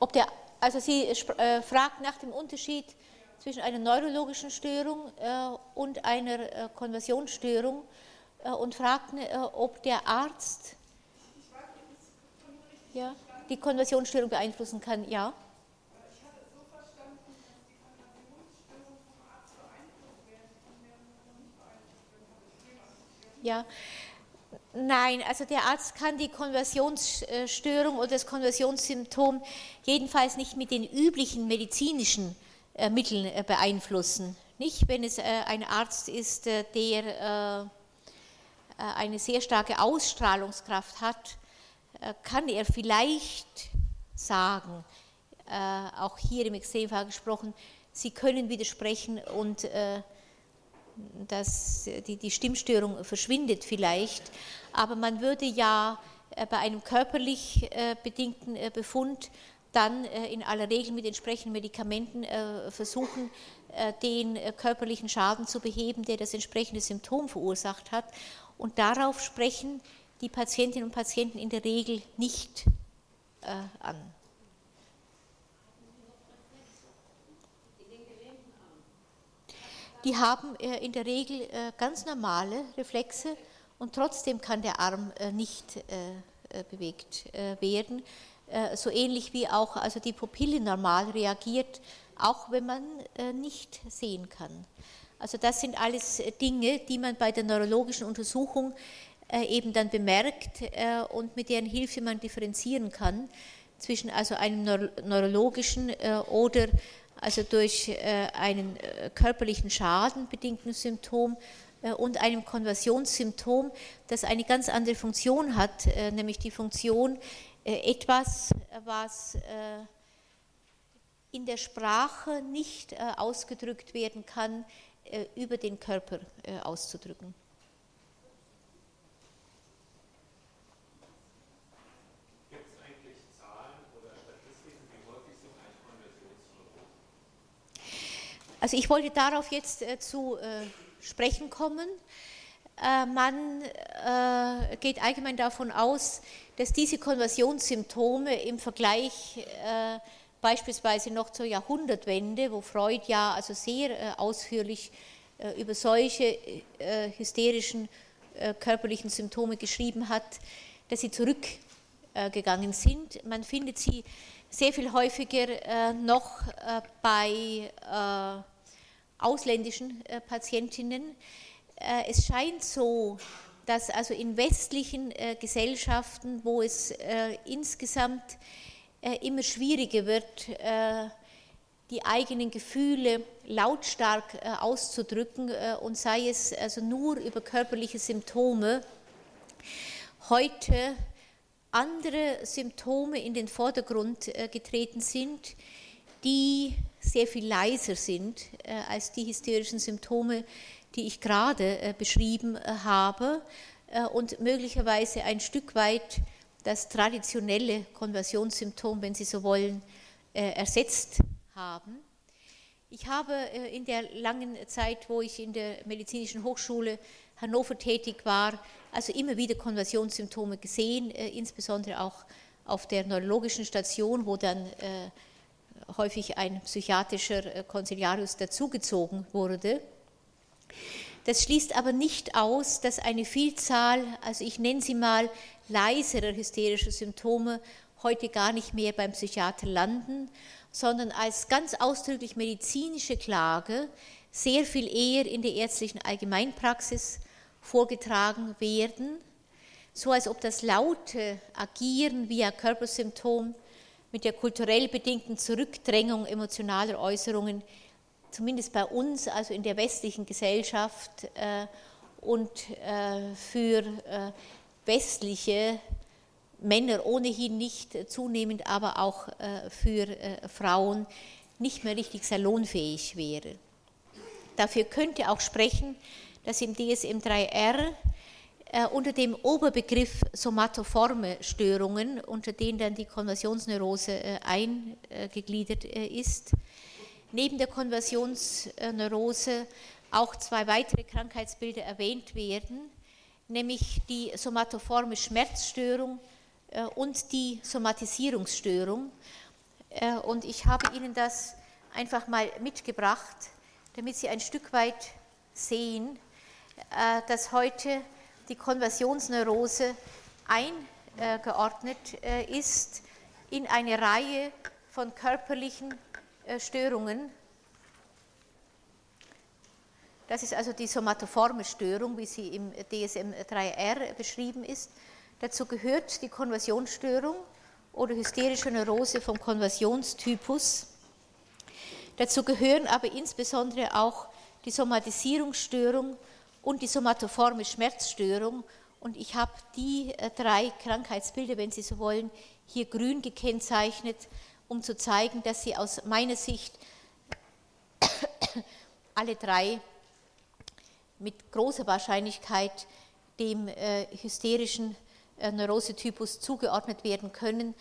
Ob der, also sie äh, fragt nach dem Unterschied zwischen einer neurologischen Störung äh, und einer äh, Konversionsstörung äh, und fragt, äh, ob der Arzt ja, die Konversionsstörung beeinflussen kann. Ja. Ja, Nein, also der Arzt kann die Konversionsstörung oder das Konversionssymptom jedenfalls nicht mit den üblichen medizinischen äh, Mitteln äh, beeinflussen. Nicht, wenn es äh, ein Arzt ist, der eine sehr starke Ausstrahlungskraft hat, kann er vielleicht sagen, auch hier im Extremfall gesprochen, Sie können widersprechen und dass die, die Stimmstörung verschwindet vielleicht, aber man würde ja äh, bei einem körperlich äh, bedingten äh, Befund dann in aller Regel mit entsprechenden Medikamenten versuchen, den körperlichen Schaden zu beheben, der das entsprechende Symptom verursacht hat. Und darauf sprechen die Patientinnen und Patienten in der Regel nicht an. Die haben äh, in der Regel äh, ganz normale Reflexe und trotzdem kann der Arm äh, nicht bewegt werden. So ähnlich wie auch also die Pupille normal reagiert, auch wenn man nicht sehen kann. Also das sind alles Dinge, die man bei der neurologischen Untersuchung eben dann bemerkt und mit deren Hilfe man differenzieren kann zwischen also einem neurologischen oder also durch äh, einen äh, körperlichen Schaden bedingten Symptom äh, und einem Konversionssymptom, das eine ganz andere Funktion hat, nämlich die Funktion, etwas, was in der Sprache nicht ausgedrückt werden kann, über den Körper auszudrücken. Also ich wollte darauf jetzt äh, zu äh, sprechen kommen. Äh, man äh, geht allgemein davon aus, dass diese Konversionssymptome im Vergleich äh, beispielsweise noch zur Jahrhundertwende, wo Freud ja also sehr äh, ausführlich über solche hysterischen körperlichen Symptome geschrieben hat, dass sie zurückgegangen sind. Man findet sie sehr viel häufiger äh, noch äh, bei äh, ausländischen Patientinnen. Es scheint so, dass also in westlichen Gesellschaften, wo es insgesamt immer schwieriger wird, die eigenen Gefühle lautstark auszudrücken und sei es also nur über körperliche Symptome, heute andere Symptome in den Vordergrund äh, getreten sind, die sehr viel leiser sind äh, als die hysterischen Symptome, die ich gerade äh, beschrieben habe und möglicherweise ein Stück weit das traditionelle Konversionssymptom, wenn Sie so wollen, ersetzt haben. Ich habe in der langen Zeit, wo ich in der Medizinischen Hochschule Hannover tätig war, also immer wieder Konversionssymptome gesehen, insbesondere auch auf der neurologischen Station, wo dann häufig ein psychiatrischer Konsiliarius dazugezogen wurde. Das schließt aber nicht aus, dass eine Vielzahl, also ich nenne sie mal leiserer hysterischer Symptome, heute gar nicht mehr beim Psychiater landen, sondern als ganz ausdrücklich medizinische Klage sehr viel eher in der ärztlichen Allgemeinpraxis vorgetragen werden, so als ob das laute Agieren via Körpersymptom mit der kulturell bedingten Zurückdrängung emotionaler Äußerungen, zumindest bei uns, also in der westlichen Gesellschaft äh, und äh, für äh, westliche Männer ohnehin nicht zunehmend, aber auch für Frauen nicht mehr richtig salonfähig wäre. Dafür könnte auch sprechen, dass im DSM-3R äh, unter dem Oberbegriff somatoforme Störungen, unter denen dann die Konversionsneurose äh, eingegliedert äh, ist, neben der Konversionsneurose auch zwei weitere Krankheitsbilder erwähnt werden, nämlich die somatoforme Schmerzstörung und die Somatisierungsstörung. Und ich habe Ihnen das einfach mal mitgebracht, damit Sie ein Stück weit sehen, dass heute die Konversionsneurose eingeordnet äh, ist in eine Reihe von körperlichen äh, Störungen. Das ist also die somatoforme Störung, wie sie im DSM-3R beschrieben ist. Dazu gehört die Konversionsstörung oder hysterische Neurose vom Konversionstypus. Dazu gehören aber insbesondere auch die Somatisierungsstörung und die somatoforme Schmerzstörung. Und ich habe die äh, drei Krankheitsbilder, wenn Sie so wollen, hier grün gekennzeichnet, um zu zeigen, dass sie aus meiner Sicht *coughs* alle drei mit großer Wahrscheinlichkeit dem äh, hysterischen äh, Neurosetypus zugeordnet werden können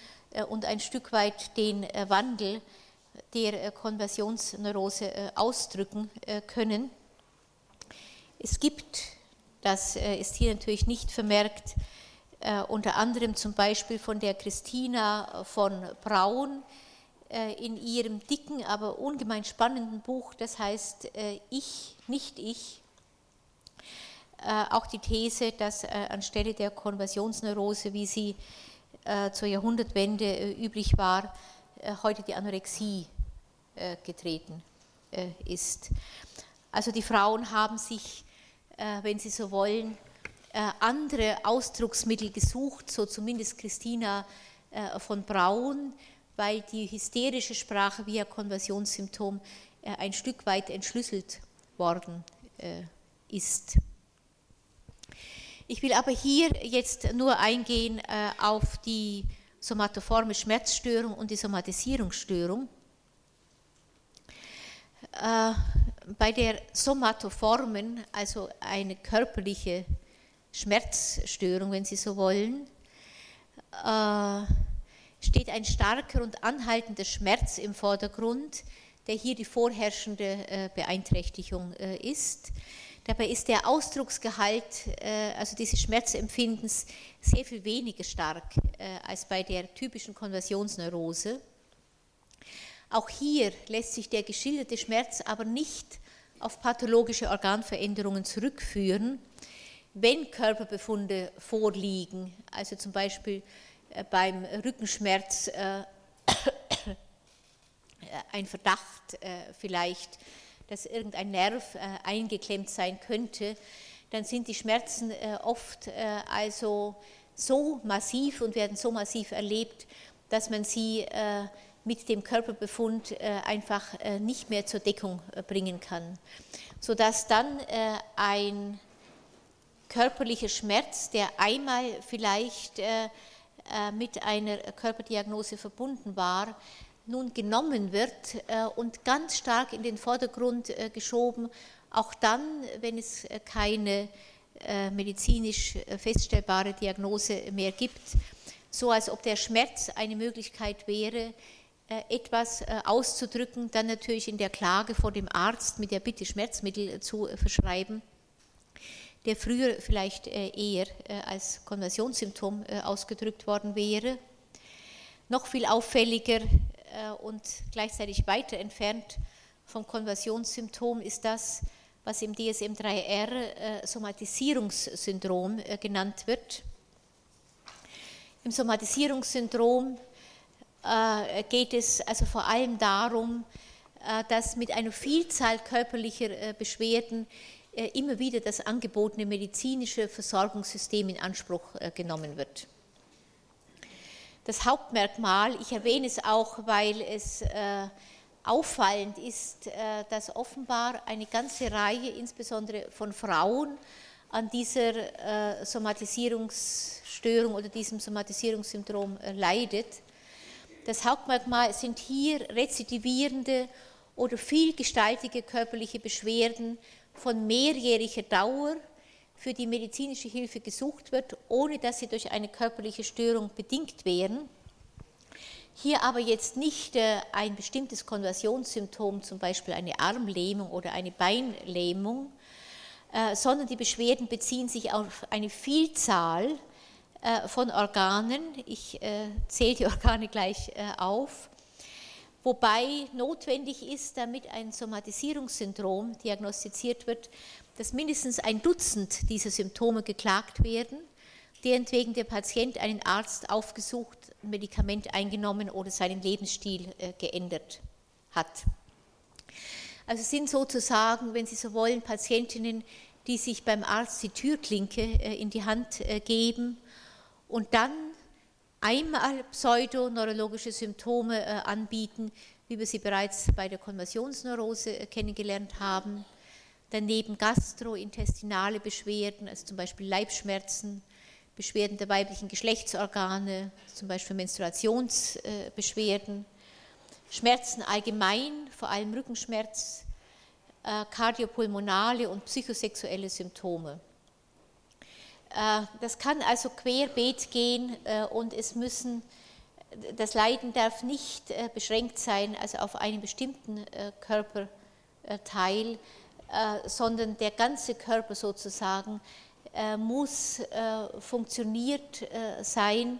und ein Stück weit den Wandel der Konversionsneurose ausdrücken können. Es gibt, das äh, ist hier natürlich nicht vermerkt, äh, unter anderem zum Beispiel von der Christina von Braun äh, in ihrem dicken, aber ungemein spannenden Buch, das heißt Ich, nicht ich, auch die These, dass anstelle der Konversionsneurose, wie sie zur Jahrhundertwende üblich war, heute die Anorexie getreten ist. Also die Frauen haben sich wenn Sie so wollen, äh, andere Ausdrucksmittel gesucht, so zumindest Christina äh, von Braun, weil die hysterische Sprache via Konversionssymptom ein Stück weit entschlüsselt worden ist. Ich will aber hier jetzt nur eingehen auf die somatoforme Schmerzstörung und die Somatisierungsstörung. Bei der somatoformen, also eine körperliche Schmerzstörung, wenn Sie so wollen, äh, steht ein starker und anhaltender Schmerz im Vordergrund, der hier die vorherrschende äh, Beeinträchtigung äh, ist. Dabei ist der Ausdrucksgehalt, also dieses Schmerzempfindens, sehr viel weniger stark als bei der typischen Konversionsneurose. Auch hier lässt sich der geschilderte Schmerz aber nicht auf pathologische Organveränderungen zurückführen, wenn Körperbefunde vorliegen, also zum Beispiel äh, beim Rückenschmerz äh, *coughs* ein Verdacht äh, vielleicht, dass irgendein Nerv eingeklemmt sein könnte, dann sind die Schmerzen oft also so massiv und werden so massiv erlebt, dass man sie mit dem Körperbefund äh, einfach äh, nicht mehr zur Deckung äh, bringen kann, sodass dann ein körperlicher Schmerz, der einmal vielleicht mit einer Körperdiagnose verbunden war, nun genommen wird und ganz stark in den Vordergrund geschoben, auch dann, wenn es keine medizinisch feststellbare Diagnose mehr gibt, so als ob der Schmerz eine Möglichkeit wäre, etwas auszudrücken, dann natürlich in der Klage vor dem Arzt mit der Bitte, Schmerzmittel zu verschreiben, der früher vielleicht eher als Konversionssymptom ausgedrückt worden wäre. Noch viel auffälliger und gleichzeitig weiter entfernt vom Konversionssymptom ist das, was im DSM-3R Somatisierungssyndrom genannt wird. Im Somatisierungssyndrom äh, geht es also vor allem darum, äh, dass mit einer Vielzahl körperlicher äh, Beschwerden immer wieder das angebotene medizinische Versorgungssystem in Anspruch genommen wird. Das Hauptmerkmal, ich erwähne es auch, weil es auffallend ist, dass offenbar eine ganze Reihe, insbesondere von Frauen, an dieser Somatisierungsstörung oder diesem Somatisierungssyndrom leidet. Das Hauptmerkmal sind hier rezidivierende oder vielgestaltige körperliche Beschwerden von mehrjähriger Dauer, für die medizinische Hilfe gesucht wird, ohne dass sie durch eine körperliche Störung bedingt wären. Hier aber jetzt nicht äh, ein bestimmtes Konversionssymptom, zum Beispiel eine Armlähmung oder eine Beinlähmung, äh, sondern die Beschwerden beziehen sich auf eine Vielzahl von Organen. Ich äh, zähle die *laughs* Organe gleich äh, auf. Wobei notwendig ist, damit ein Somatisierungssyndrom diagnostiziert wird, dass mindestens ein Dutzend dieser Symptome geklagt werden, deren wegen der Patient einen Arzt aufgesucht, ein Medikament eingenommen oder seinen Lebensstil geändert hat. Also sind sozusagen, wenn Sie so wollen, Patientinnen, die sich beim Arzt die Türklinke in die Hand geben und dann einmal pseudoneurologische Symptome äh, anbieten, wie wir sie bereits bei der Konversionsneurose äh, kennengelernt haben. Daneben gastrointestinale Beschwerden, also zum Beispiel Leibschmerzen, Beschwerden der weiblichen Geschlechtsorgane, zum Beispiel Menstruationsbeschwerden, Schmerzen allgemein, vor allem Rückenschmerz, äh, kardiopulmonale und psychosexuelle Symptome. Äh, das kann also querbeet gehen äh, und es müssen, das Leiden darf nicht äh, beschränkt sein, also auf einen bestimmten Körperteil, sondern der ganze Körper sozusagen muss funktioniert sein,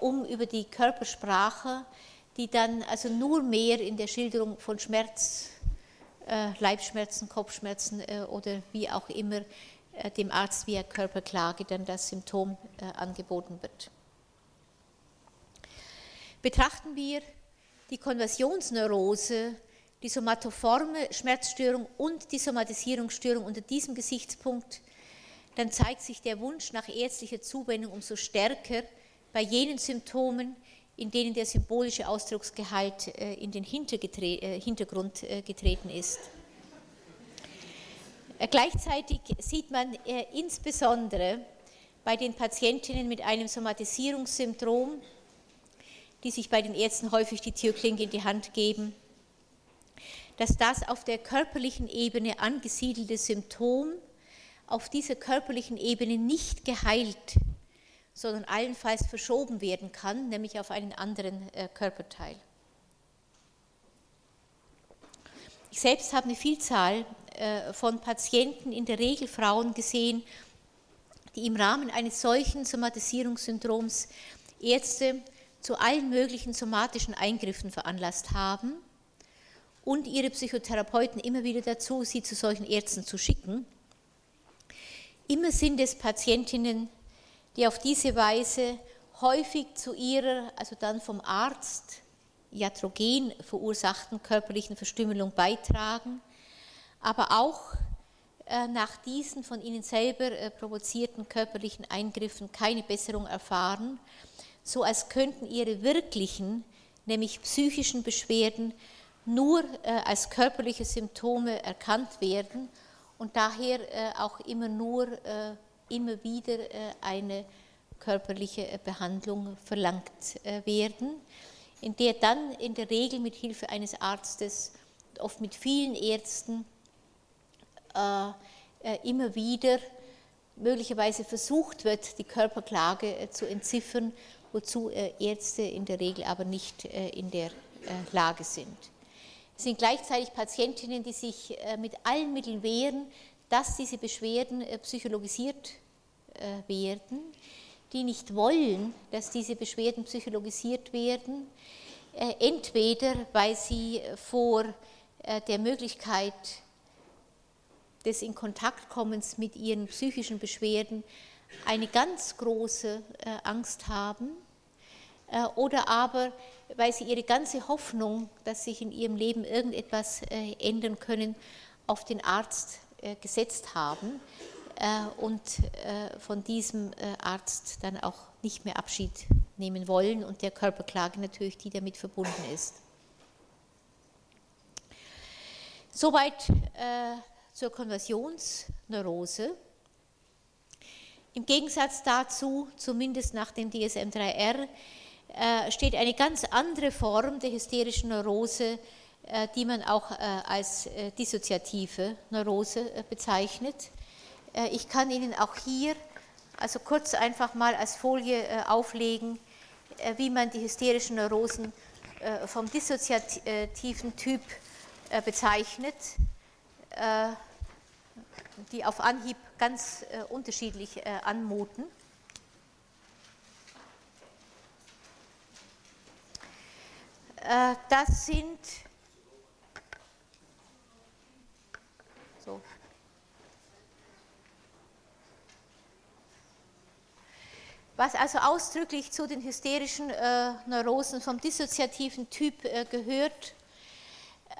um über die Körpersprache, die dann also nur mehr in der Schilderung von Schmerz, Leibschmerzen, Kopfschmerzen oder wie auch immer dem Arzt via Körperklage dann das Symptom äh, angeboten wird. Betrachten wir die Konversionsneurose, die somatoforme Schmerzstörung und die Somatisierungsstörung unter diesem Gesichtspunkt, dann zeigt sich der Wunsch nach ärztlicher Zuwendung umso stärker bei jenen Symptomen, in denen der symbolische Ausdrucksgehalt äh, in den Hintergrund getreten ist. Äh, gleichzeitig sieht man äh, insbesondere bei den Patientinnen mit einem Somatisierungssyndrom, die sich bei den Ärzten häufig die Türklinke in die Hand geben, dass das auf der körperlichen Ebene angesiedelte Symptom auf dieser körperlichen Ebene nicht geheilt, sondern allenfalls verschoben werden kann, nämlich auf einen anderen äh, Körperteil. Ich selbst habe eine Vielzahl von Patienten, in der Regel Frauen gesehen, die im Rahmen eines solchen Somatisierungssyndroms Ärzte zu allen möglichen somatischen Eingriffen veranlasst haben und ihre Psychotherapeuten immer wieder dazu, sie zu solchen Ärzten zu schicken. Immer sind es Patientinnen, die auf diese Weise häufig zu ihrer, also dann vom Arzt iatrogen verursachten körperlichen Verstümmelung beitragen aber auch äh, nach diesen von ihnen selber äh, provozierten körperlichen Eingriffen keine Besserung erfahren, so als könnten ihre wirklichen, nämlich psychischen Beschwerden nur äh, als körperliche Symptome erkannt werden und daher auch immer nur immer wieder eine körperliche Behandlung verlangt werden, in der dann in der Regel mit Hilfe eines Arztes, oft mit vielen Ärzten, immer wieder möglicherweise versucht wird, die Körperklage äh, zu entziffern, wozu Ärzte in der Regel aber nicht in der Lage sind. Es sind gleichzeitig Patientinnen, die sich mit allen Mitteln wehren, dass diese Beschwerden psychologisiert werden, die nicht wollen, dass diese Beschwerden psychologisiert werden, entweder weil sie vor der Möglichkeit des Inkontaktkommens mit ihren psychischen Beschwerden eine ganz große äh, Angst haben äh, oder aber weil sie ihre ganze Hoffnung, dass sich in ihrem Leben irgendetwas äh, ändern können, auf den Arzt gesetzt haben und von diesem Arzt dann auch nicht mehr Abschied nehmen wollen und der Körperklage natürlich, die damit verbunden ist. Soweit zur Konversionsneurose. Im Gegensatz dazu, zumindest nach dem DSM-3R, äh, steht eine ganz andere Form der hysterischen Neurose, äh, die man auch äh, als dissoziative Neurose bezeichnet. Ich kann Ihnen auch hier also kurz einfach mal als Folie auflegen, wie man die hysterischen Neurosen vom dissoziativen Typ bezeichnet die auf Anhieb ganz äh, unterschiedlich äh, anmuten. Äh, das sind so. Was also ausdrücklich zu den hysterischen äh, Neurosen vom dissoziativen Typ äh, gehört,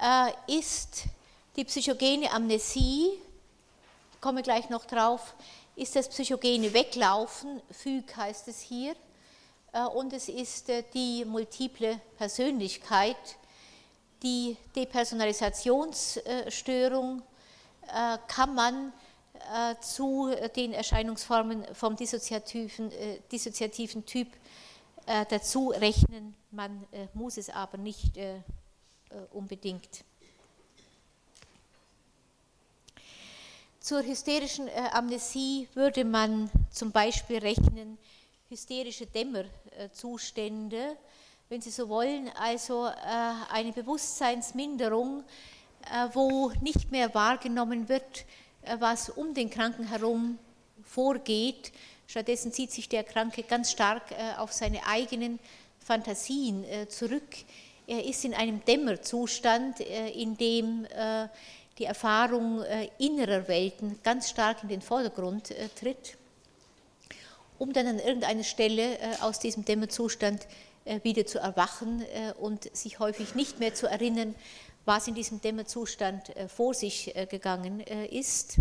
äh, ist die psychogene Amnesie, komme gleich noch drauf, ist das psychogene Weglaufen, Füg heißt es hier, äh, und es ist äh, die multiple Persönlichkeit, die Depersonalisationsstörung äh, kann man zu den Erscheinungsformen vom dissoziativen, dissoziativen Typ dazu rechnen. Man muss es aber nicht unbedingt. Zur hysterischen äh, Amnesie würde man zum Beispiel rechnen hysterische Dämmerzustände, wenn Sie so wollen, also äh, eine Bewusstseinsminderung, äh, wo nicht mehr wahrgenommen wird, was um den Kranken herum vorgeht. Stattdessen zieht sich der Kranke ganz stark auf seine eigenen Fantasien zurück. Er ist in einem Dämmerzustand, in dem die Erfahrung äh, innerer Welten ganz stark in den Vordergrund äh, tritt, um dann an irgendeiner Stelle äh, aus diesem Dämmerzustand wieder zu erwachen und sich häufig nicht mehr zu erinnern, was in diesem Dämmerzustand vor sich gegangen ist.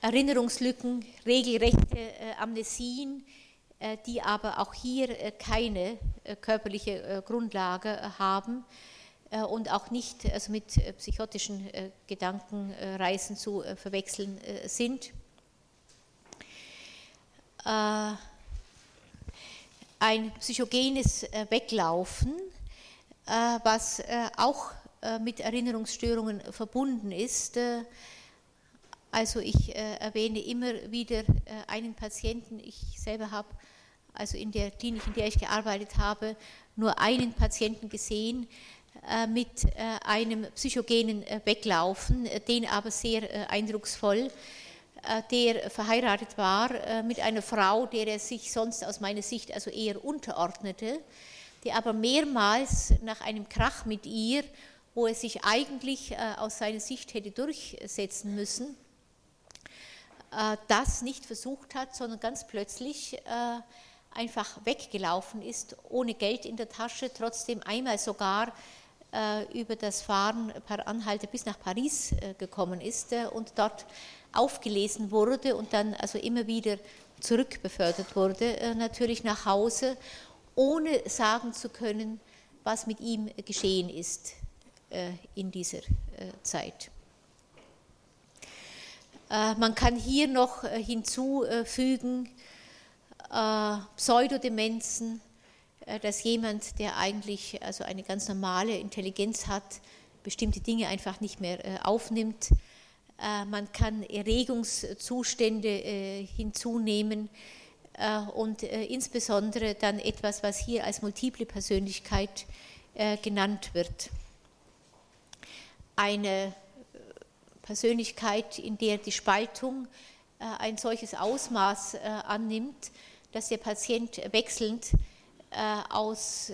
Erinnerungslücken, regelrechte Amnesien, die aber auch hier keine körperliche Grundlage haben, und auch nicht also mit äh, psychotischen äh, Gedankenreisen zu verwechseln sind. Ein psychogenes Weglaufen, was auch mit Erinnerungsstörungen verbunden ist. Also ich erwähne immer wieder einen Patienten, ich selber habe also in der Klinik, in der ich gearbeitet habe, nur einen Patienten gesehen, äh, mit äh, einem psychogenen äh, Weglaufen, den aber sehr eindrucksvoll, der verheiratet war mit einer Frau, der er sich sonst aus meiner Sicht also eher unterordnete, die aber mehrmals nach einem Krach mit ihr, wo er sich eigentlich aus seiner Sicht hätte durchsetzen müssen, das nicht versucht hat, sondern ganz plötzlich einfach weggelaufen ist, ohne Geld in der Tasche, trotzdem einmal sogar äh, über das Fahren per Anhalte bis nach Paris äh, gekommen ist äh, und dort aufgelesen wurde und dann also immer wieder zurückbefördert wurde, natürlich nach Hause, ohne sagen zu können, was mit ihm geschehen ist in dieser Zeit. Man kann hier noch hinzufügen Pseudodemenzen, äh, dass jemand, der eigentlich also eine ganz normale Intelligenz hat, bestimmte Dinge einfach nicht mehr äh, aufnimmt. Äh, man kann Erregungszustände hinzunehmen und insbesondere dann etwas, was hier als multiple Persönlichkeit genannt wird. Eine Persönlichkeit, in der die Spaltung ein solches Ausmaß annimmt, dass der Patient wechselnd aus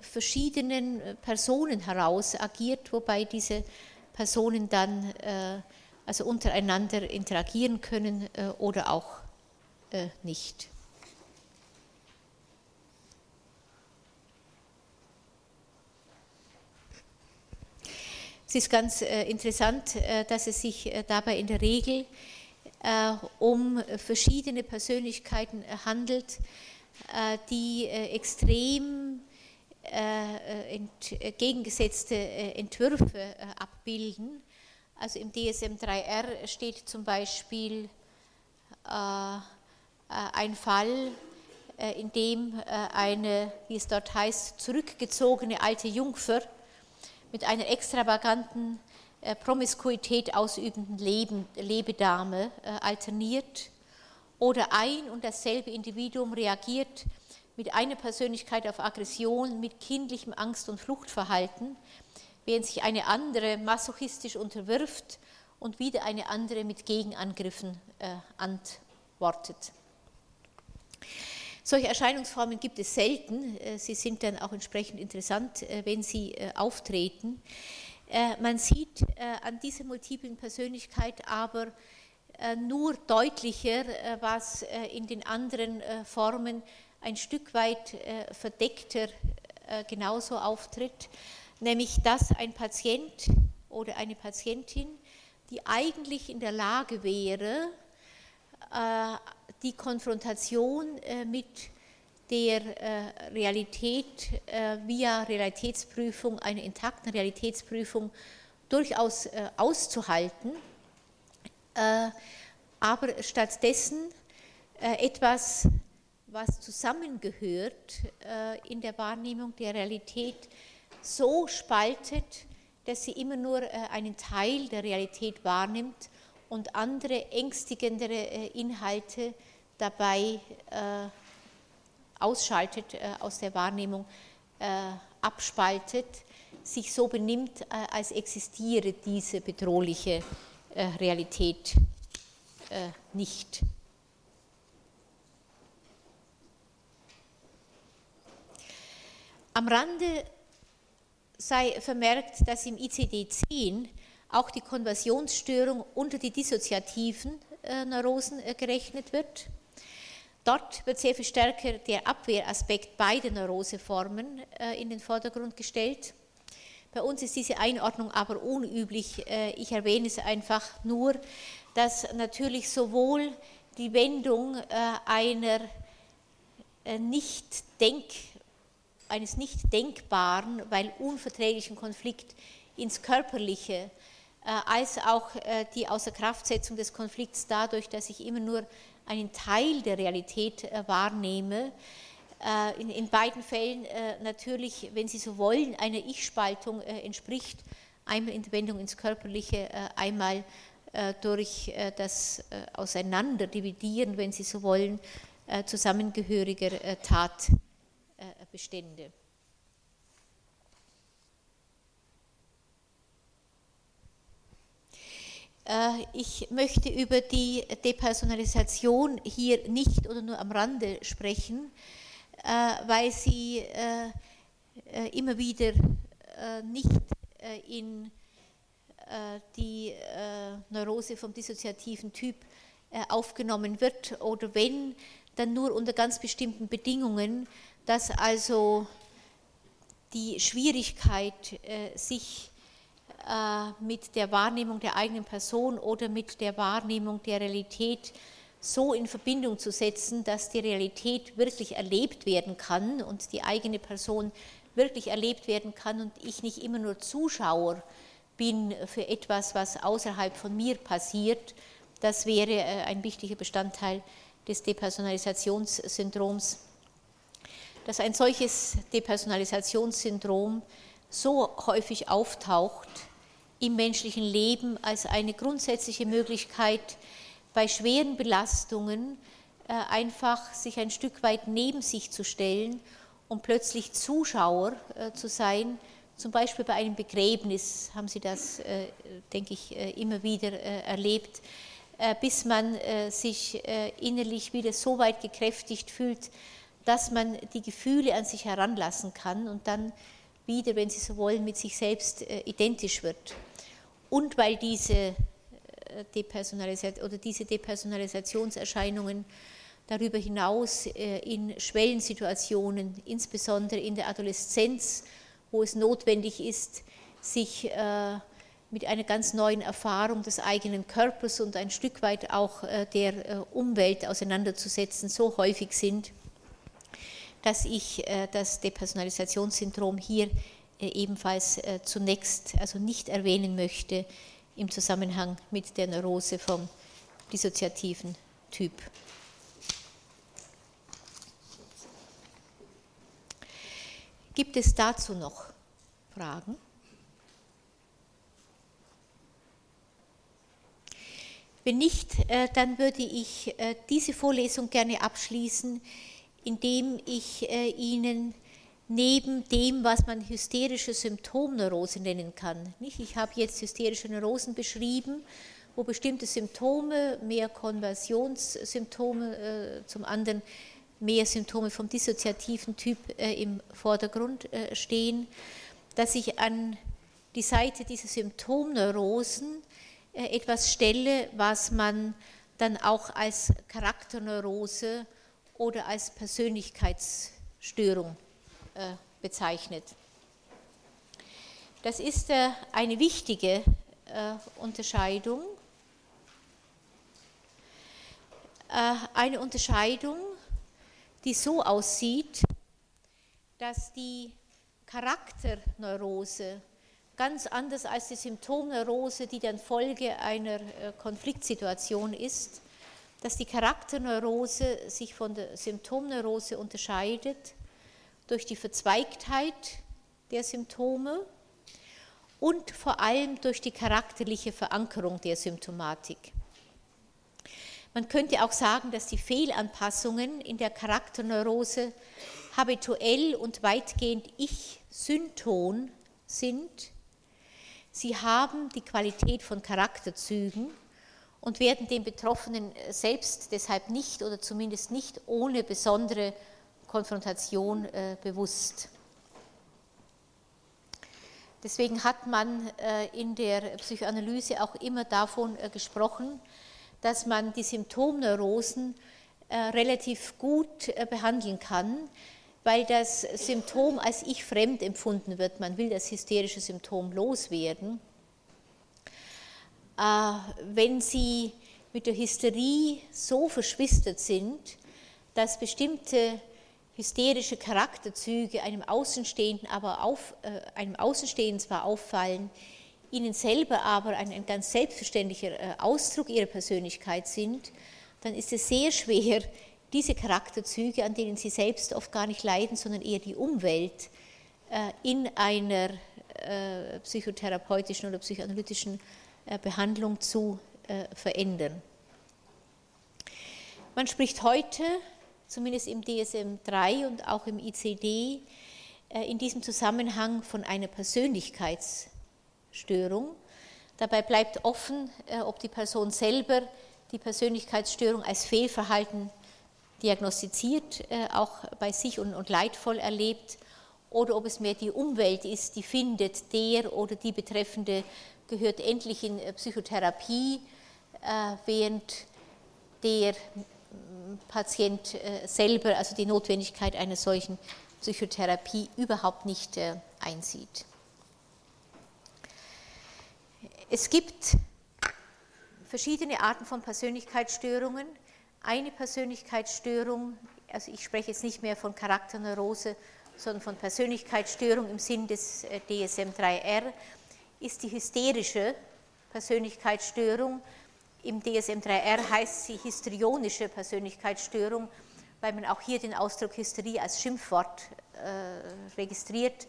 verschiedenen Personen heraus agiert, wobei diese Personen dann also untereinander interagieren können oder auch nicht. Es ist ganz äh, interessant, äh, dass es sich äh, dabei in der Regel um verschiedene Persönlichkeiten handelt, die extrem entgegengesetzte Entwürfe abbilden. Also im DSM-3R steht zum Beispiel ein Fall, in dem eine, wie es dort heißt, zurückgezogene alte Jungfer mit einer extravaganten äh, Promiskuität ausübenden Leben, Lebedame äh, alterniert oder ein und dasselbe Individuum reagiert mit einer Persönlichkeit auf Aggression, mit kindlichem Angst- und Fluchtverhalten, während sich eine andere masochistisch unterwirft und wieder eine andere mit Gegenangriffen äh, antwortet. Solche Erscheinungsformen gibt es selten. Äh, sie sind dann auch entsprechend interessant, äh, wenn sie äh, auftreten. Man sieht an dieser multiplen Persönlichkeit aber nur deutlicher, was in den anderen Formen ein Stück weit verdeckter genauso auftritt, nämlich dass ein Patient oder eine Patientin, die eigentlich in der Lage wäre, die Konfrontation äh, mit der äh, Realität äh, via Realitätsprüfung, einer intakten Realitätsprüfung durchaus auszuhalten, aber stattdessen etwas, was zusammengehört in der Wahrnehmung der Realität, so spaltet, dass sie immer nur einen Teil der Realität wahrnimmt und andere ängstigendere Inhalte dabei äh, ausschaltet, äh, aus der Wahrnehmung äh, abspaltet, sich so benimmt, als existiere diese bedrohliche Realität nicht. Am Rande sei vermerkt, dass im ICD-10 auch die Konversionsstörung unter die dissoziativen Neurosen gerechnet wird. Dort wird sehr viel stärker der Abwehraspekt beider Neuroseformen äh, in den Vordergrund gestellt. Bei uns ist diese Einordnung aber unüblich. Äh, ich erwähne es einfach nur, dass natürlich sowohl die Wendung äh, einer nicht denk, eines nicht denkbaren, weil unverträglichen Konflikt ins Körperliche, als auch die Außerkraftsetzung des Konflikts dadurch, dass ich immer nur einen Teil der Realität äh, wahrnehme. Äh, in, in, beiden Fällen äh, natürlich, wenn Sie so wollen, einer Ich-Spaltung entspricht, einmal in der Wendung ins Körperliche, einmal durch das Auseinanderdividieren, wenn Sie so wollen, zusammengehöriger Tatbestände. Äh, ich möchte über die Depersonalisation hier nicht oder nur am Rande sprechen, äh, weil sie äh, immer wieder nicht in die Neurose vom dissoziativen Typ aufgenommen wird oder wenn, dann nur unter ganz bestimmten Bedingungen, dass also die Schwierigkeit, sich äh, mit der Wahrnehmung der eigenen Person oder mit der Wahrnehmung der Realität so in Verbindung zu setzen, dass die Realität wirklich erlebt werden kann und die eigene Person wirklich erlebt werden kann und ich nicht immer nur Zuschauer bin für etwas, was außerhalb von mir passiert. Das wäre äh, ein wichtiger Bestandteil des Depersonalisationssyndroms. Dass ein solches Depersonalisationssyndrom so häufig auftaucht, im menschlichen Leben als eine grundsätzliche Möglichkeit, bei schweren Belastungen äh, einfach sich ein Stück weit neben sich zu stellen um plötzlich Zuschauer äh, zu sein. Zum Beispiel bei einem Begräbnis haben Sie das, äh, denke ich, immer wieder erlebt, bis man sich innerlich wieder so weit gekräftigt fühlt, dass man die Gefühle an sich heranlassen kann und dann wieder, wenn Sie so wollen, mit sich selbst identisch wird. Und weil diese, Depersonalisa oder diese Depersonalisationserscheinungen darüber hinaus äh, in Schwellensituationen, insbesondere in der Adoleszenz, wo es notwendig ist, sich äh, mit einer ganz neuen Erfahrung des eigenen Körpers und ein Stück weit auch äh, der Umwelt auseinanderzusetzen, so häufig sind, dass ich das Depersonalisationssyndrom hier ebenfalls zunächst also nicht erwähnen möchte im Zusammenhang mit der Neurose vom dissoziativen Typ. Gibt es dazu noch Fragen? Wenn nicht, äh, dann würde ich äh, diese Vorlesung gerne abschließen, indem ich äh, Ihnen neben dem, was man hysterische Symptomneurose nennen kann, ich habe jetzt hysterische Neurosen beschrieben, wo bestimmte Symptome, mehr Konversionssymptome, zum anderen mehr Symptome vom dissoziativen Typ äh, im Vordergrund äh, stehen, dass ich an die Seite dieser Symptomneurosen äh, etwas stelle, was man dann auch als Charakterneurose oder als Persönlichkeitsstörung bezeichnet. Das ist eine wichtige Unterscheidung. Eine Unterscheidung, die so aussieht, dass die Charakterneurose ganz anders als die Symptomneurose, die dann Folge einer äh, Konfliktsituation ist, dass die Charakterneurose sich von der Symptomneurose unterscheidet durch die Verzweigtheit der Symptome und vor allem durch die charakterliche Verankerung der Symptomatik. Man könnte auch sagen, dass die Fehlanpassungen in der Charakterneurose habituell und weitgehend ich-synton sind. Sie haben die Qualität von Charakterzügen und werden dem Betroffenen selbst deshalb nicht oder zumindest nicht ohne besondere Konfrontation äh, bewusst. Deswegen hat man äh, in der Psychoanalyse auch immer davon äh, gesprochen, dass man die Symptomneurosen äh, relativ gut äh, behandeln kann, weil das Symptom als ich fremd empfunden wird. Man will das hysterische Symptom loswerden. Äh, wenn Sie mit der Hysterie so verschwistert sind, dass bestimmte hysterische Charakterzüge einem Außenstehenden, aber auf, einem Außenstehenden zwar auffallen, ihnen selber aber ein, ein ganz selbstverständlicher äh, Ausdruck ihrer Persönlichkeit sind, dann ist es sehr schwer, diese Charakterzüge, an denen sie selbst oft gar nicht leiden, sondern eher die Umwelt, äh, in einer äh, psychotherapeutischen oder psychoanalytischen Behandlung zu verändern. Man spricht heute, zumindest im DSM-3 und auch im ICD, in diesem Zusammenhang von einer Persönlichkeits- Störung. Dabei bleibt offen, äh, ob die Person selber die Persönlichkeitsstörung als Fehlverhalten diagnostiziert, äh, auch bei sich und, leidvoll erlebt, oder ob es mehr die Umwelt ist, die findet, der oder die Betreffende gehört endlich in äh, Psychotherapie, während der Patient selber also die Notwendigkeit einer solchen Psychotherapie überhaupt nicht einsieht. Es gibt verschiedene Arten von Persönlichkeitsstörungen. Eine Persönlichkeitsstörung, also ich spreche jetzt nicht mehr von Charakterneurose, sondern von Persönlichkeitsstörung im Sinn des äh, DSM-3R, ist die hysterische Persönlichkeitsstörung. Im DSM-3R heißt sie histrionische Persönlichkeitsstörung, weil man auch hier den Ausdruck Hysterie als Schimpfwort äh, registriert.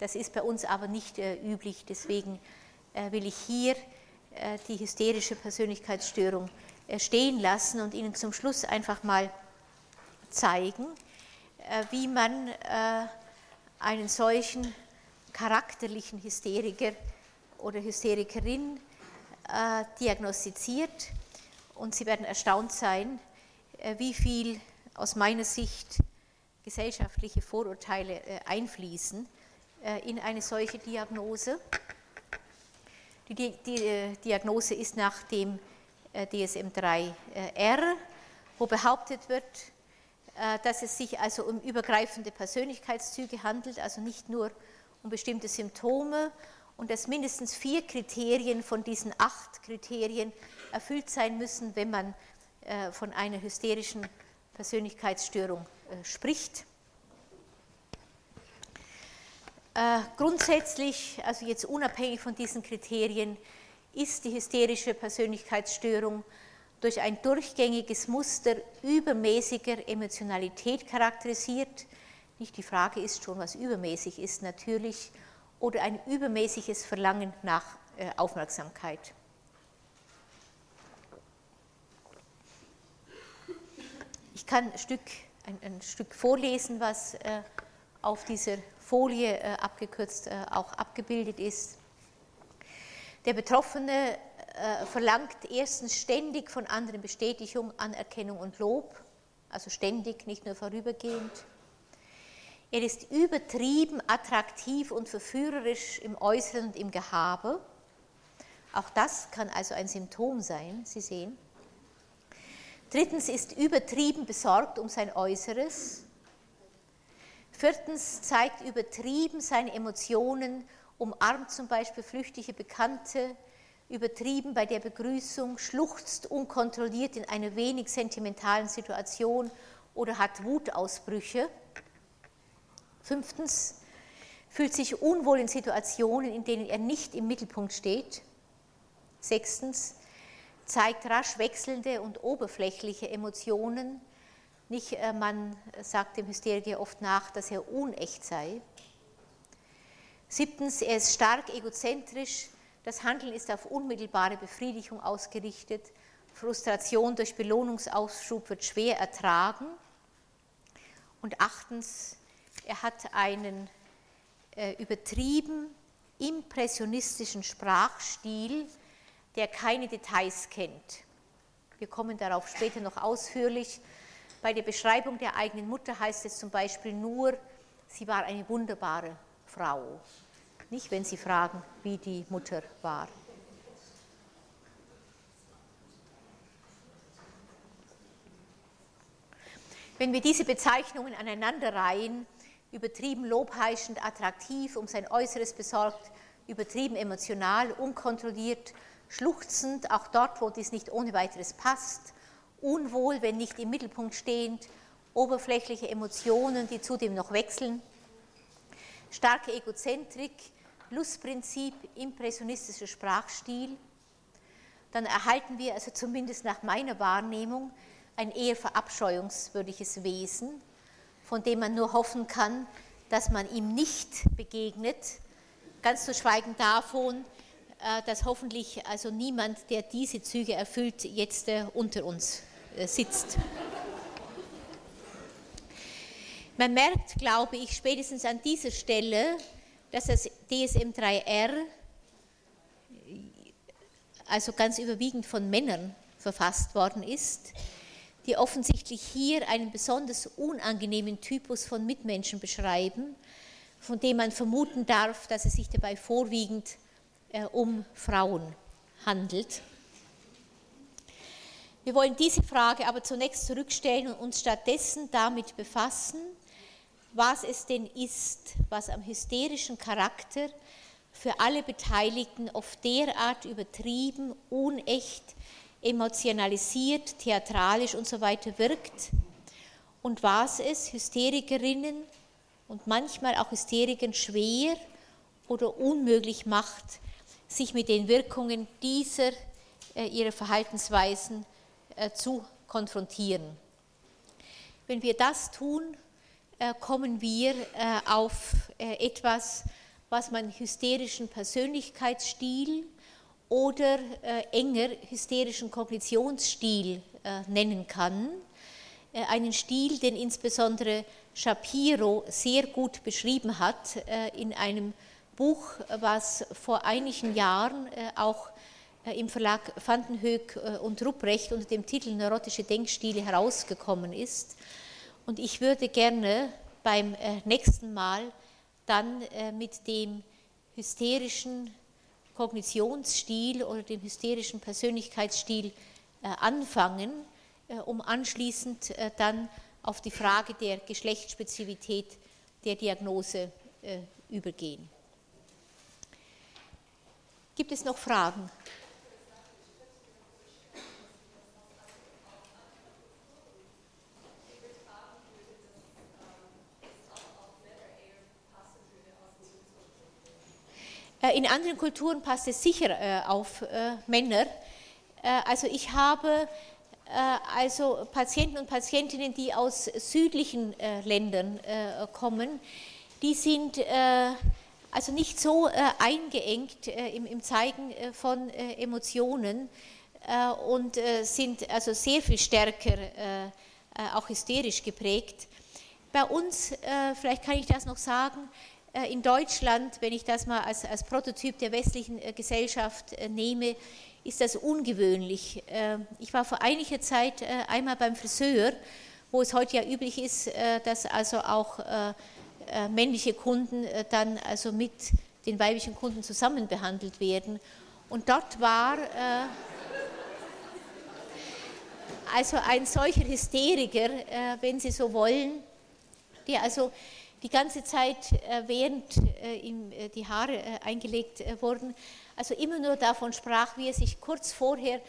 Das ist bei uns aber nicht äh, üblich, deswegen äh, will ich hier äh, die hysterische Persönlichkeitsstörung äh, stehen lassen und Ihnen zum Schluss einfach mal zeigen, wie man einen solchen charakterlichen Hysteriker oder Hysterikerin diagnostiziert. Und Sie werden erstaunt sein, wie viel aus meiner Sicht gesellschaftliche Vorurteile einfließen in eine solche Diagnose. Die, die, die Diagnose ist nach dem DSM-3R, wo behauptet wird, dass es sich also um übergreifende Persönlichkeitszüge handelt, also nicht nur um bestimmte Symptome und dass mindestens vier Kriterien von diesen acht Kriterien erfüllt sein müssen, wenn man von einer hysterischen Persönlichkeitsstörung spricht. Grundsätzlich, also jetzt unabhängig von diesen Kriterien, ist die hysterische Persönlichkeitsstörung durch ein durchgängiges Muster übermäßiger Emotionalität charakterisiert. Nicht die Frage ist schon, was übermäßig ist natürlich, oder ein übermäßiges Verlangen nach äh, Aufmerksamkeit. Ich kann ein Stück, ein, ein Stück vorlesen, was äh, auf dieser Folie äh, abgekürzt auch abgebildet ist. Der Betroffene verlangt erstens ständig von anderen Bestätigung, Anerkennung und Lob, also ständig, nicht nur vorübergehend. Er ist übertrieben attraktiv und verführerisch im Äußeren und im Gehabe. Auch das kann also ein Symptom sein, Sie sehen. Drittens ist übertrieben besorgt um sein Äußeres. Viertens zeigt übertrieben seine Emotionen umarmt zum Beispiel flüchtige Bekannte, übertrieben bei der Begrüßung, schluchzt unkontrolliert in einer wenig sentimentalen Situation oder hat Wutausbrüche. Fünftens, fühlt sich unwohl in Situationen, in denen er nicht im Mittelpunkt steht. Sechstens, zeigt rasch wechselnde und oberflächliche Emotionen. Nicht, äh, man sagt dem Hysteriker oft nach, dass er unecht sei. Siebtens, er ist stark egozentrisch. Das Handeln ist auf unmittelbare Befriedigung ausgerichtet. Frustration durch Belohnungsausschub wird schwer ertragen. Und achtens, er hat einen äh, übertrieben impressionistischen Sprachstil, der keine Details kennt. Wir kommen darauf später noch ausführlich. Bei der Beschreibung der eigenen Mutter heißt es zum Beispiel nur, sie war eine wunderbare Frau. Nicht, wenn Sie fragen, wie die Mutter war. Wenn wir diese Bezeichnungen aneinanderreihen, übertrieben lobheischend, attraktiv, um sein Äußeres besorgt, übertrieben emotional, unkontrolliert, schluchzend, auch dort, wo dies nicht ohne weiteres passt, unwohl, wenn nicht im Mittelpunkt stehend, oberflächliche Emotionen, die zudem noch wechseln, starke Egozentrik, Lustprinzip, impressionistischer Sprachstil, dann erhalten wir also zumindest nach meiner Wahrnehmung ein eher verabscheuungswürdiges Wesen, von dem man nur hoffen kann, dass man ihm nicht begegnet, ganz zu schweigen davon, äh, dass hoffentlich also niemand, der diese Züge erfüllt, jetzt äh, unter uns äh, sitzt. Man merkt, glaube ich, spätestens an dieser Stelle, dass das DSM-3R, also ganz überwiegend von Männern verfasst worden ist, die offensichtlich hier einen besonders unangenehmen Typus von Mitmenschen beschreiben, von dem man vermuten darf, dass es sich dabei vorwiegend äh, um Frauen handelt. Wir wollen diese Frage aber zunächst zurückstellen und uns stattdessen damit befassen, was es denn ist, was am hysterischen Charakter für alle Beteiligten oft derart übertrieben, unecht, emotionalisiert, theatralisch und so weiter wirkt und was es Hysterikerinnen und manchmal auch Hysterikern schwer oder unmöglich macht, sich mit den Wirkungen dieser äh, ihrer Verhaltensweisen äh, zu konfrontieren. Wenn wir das tun, äh, kommen wir äh, auf äh, etwas, was man hysterischen Persönlichkeitsstil oder enger hysterischen Kognitionsstil nennen kann. einen Stil, den insbesondere Shapiro sehr gut beschrieben hat in einem Buch, was vor einigen Jahren auch im Verlag Vandenhoek und Rupprecht unter dem Titel Neurotische Denkstile herausgekommen ist. Und ich würde gerne beim nächsten Mal dann mit dem hysterischen Kognitionsstil oder dem hysterischen Persönlichkeitsstil äh, anfangen, äh, um anschließend äh, dann auf die Frage der Geschlechtsspezifität der Diagnose übergehen. Gibt es noch Fragen? In anderen Kulturen passt es sicher äh, auf äh, Männer. Also ich habe also Patienten und Patientinnen, die aus südlichen Ländern kommen, die sind also nicht so eingeengt im Zeigen von Emotionen und sind also sehr viel stärker auch hysterisch geprägt. Bei uns, vielleicht kann ich das noch sagen, äh, in Deutschland, wenn ich das mal als, als Prototyp der westlichen äh, Gesellschaft äh, nehme, ist das ungewöhnlich. Ich war vor einiger Zeit einmal beim Friseur, wo es heute ja üblich ist, dass also auch männliche Kunden dann also mit den weiblichen Kunden zusammen behandelt werden. Und dort war also ein solcher Hysteriker, wenn Sie so wollen, der also die ganze Zeit, äh, während äh, ihm äh, die Haare eingelegt wurden, also immer nur davon sprach, wie er sich kurz vorher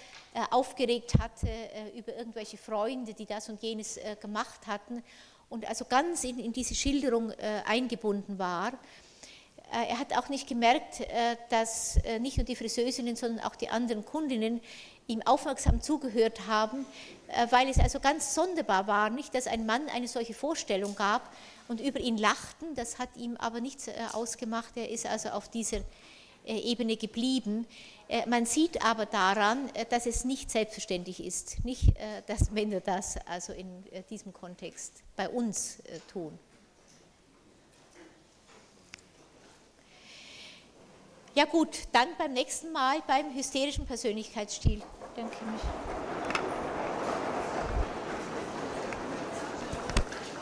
aufgeregt hatte über irgendwelche Freunde, die das und jenes gemacht hatten und also ganz in, in diese Schilderung eingebunden war. Er hat auch nicht gemerkt, dass nicht nur die Friseusinnen, sondern auch die anderen Kundinnen ihm aufmerksam zugehört haben, weil es also ganz sonderbar war, nicht, dass ein Mann eine solche Vorstellung gab, und über ihn lachten. Das hat ihm aber nichts äh, ausgemacht. Er ist also auf dieser äh, Ebene geblieben. Äh, man sieht aber daran, dass es nicht selbstverständlich ist, nicht, dass Männer das also in diesem Kontext bei uns tun. Ja gut, dann beim nächsten Mal beim hysterischen Persönlichkeitsstil. Danke.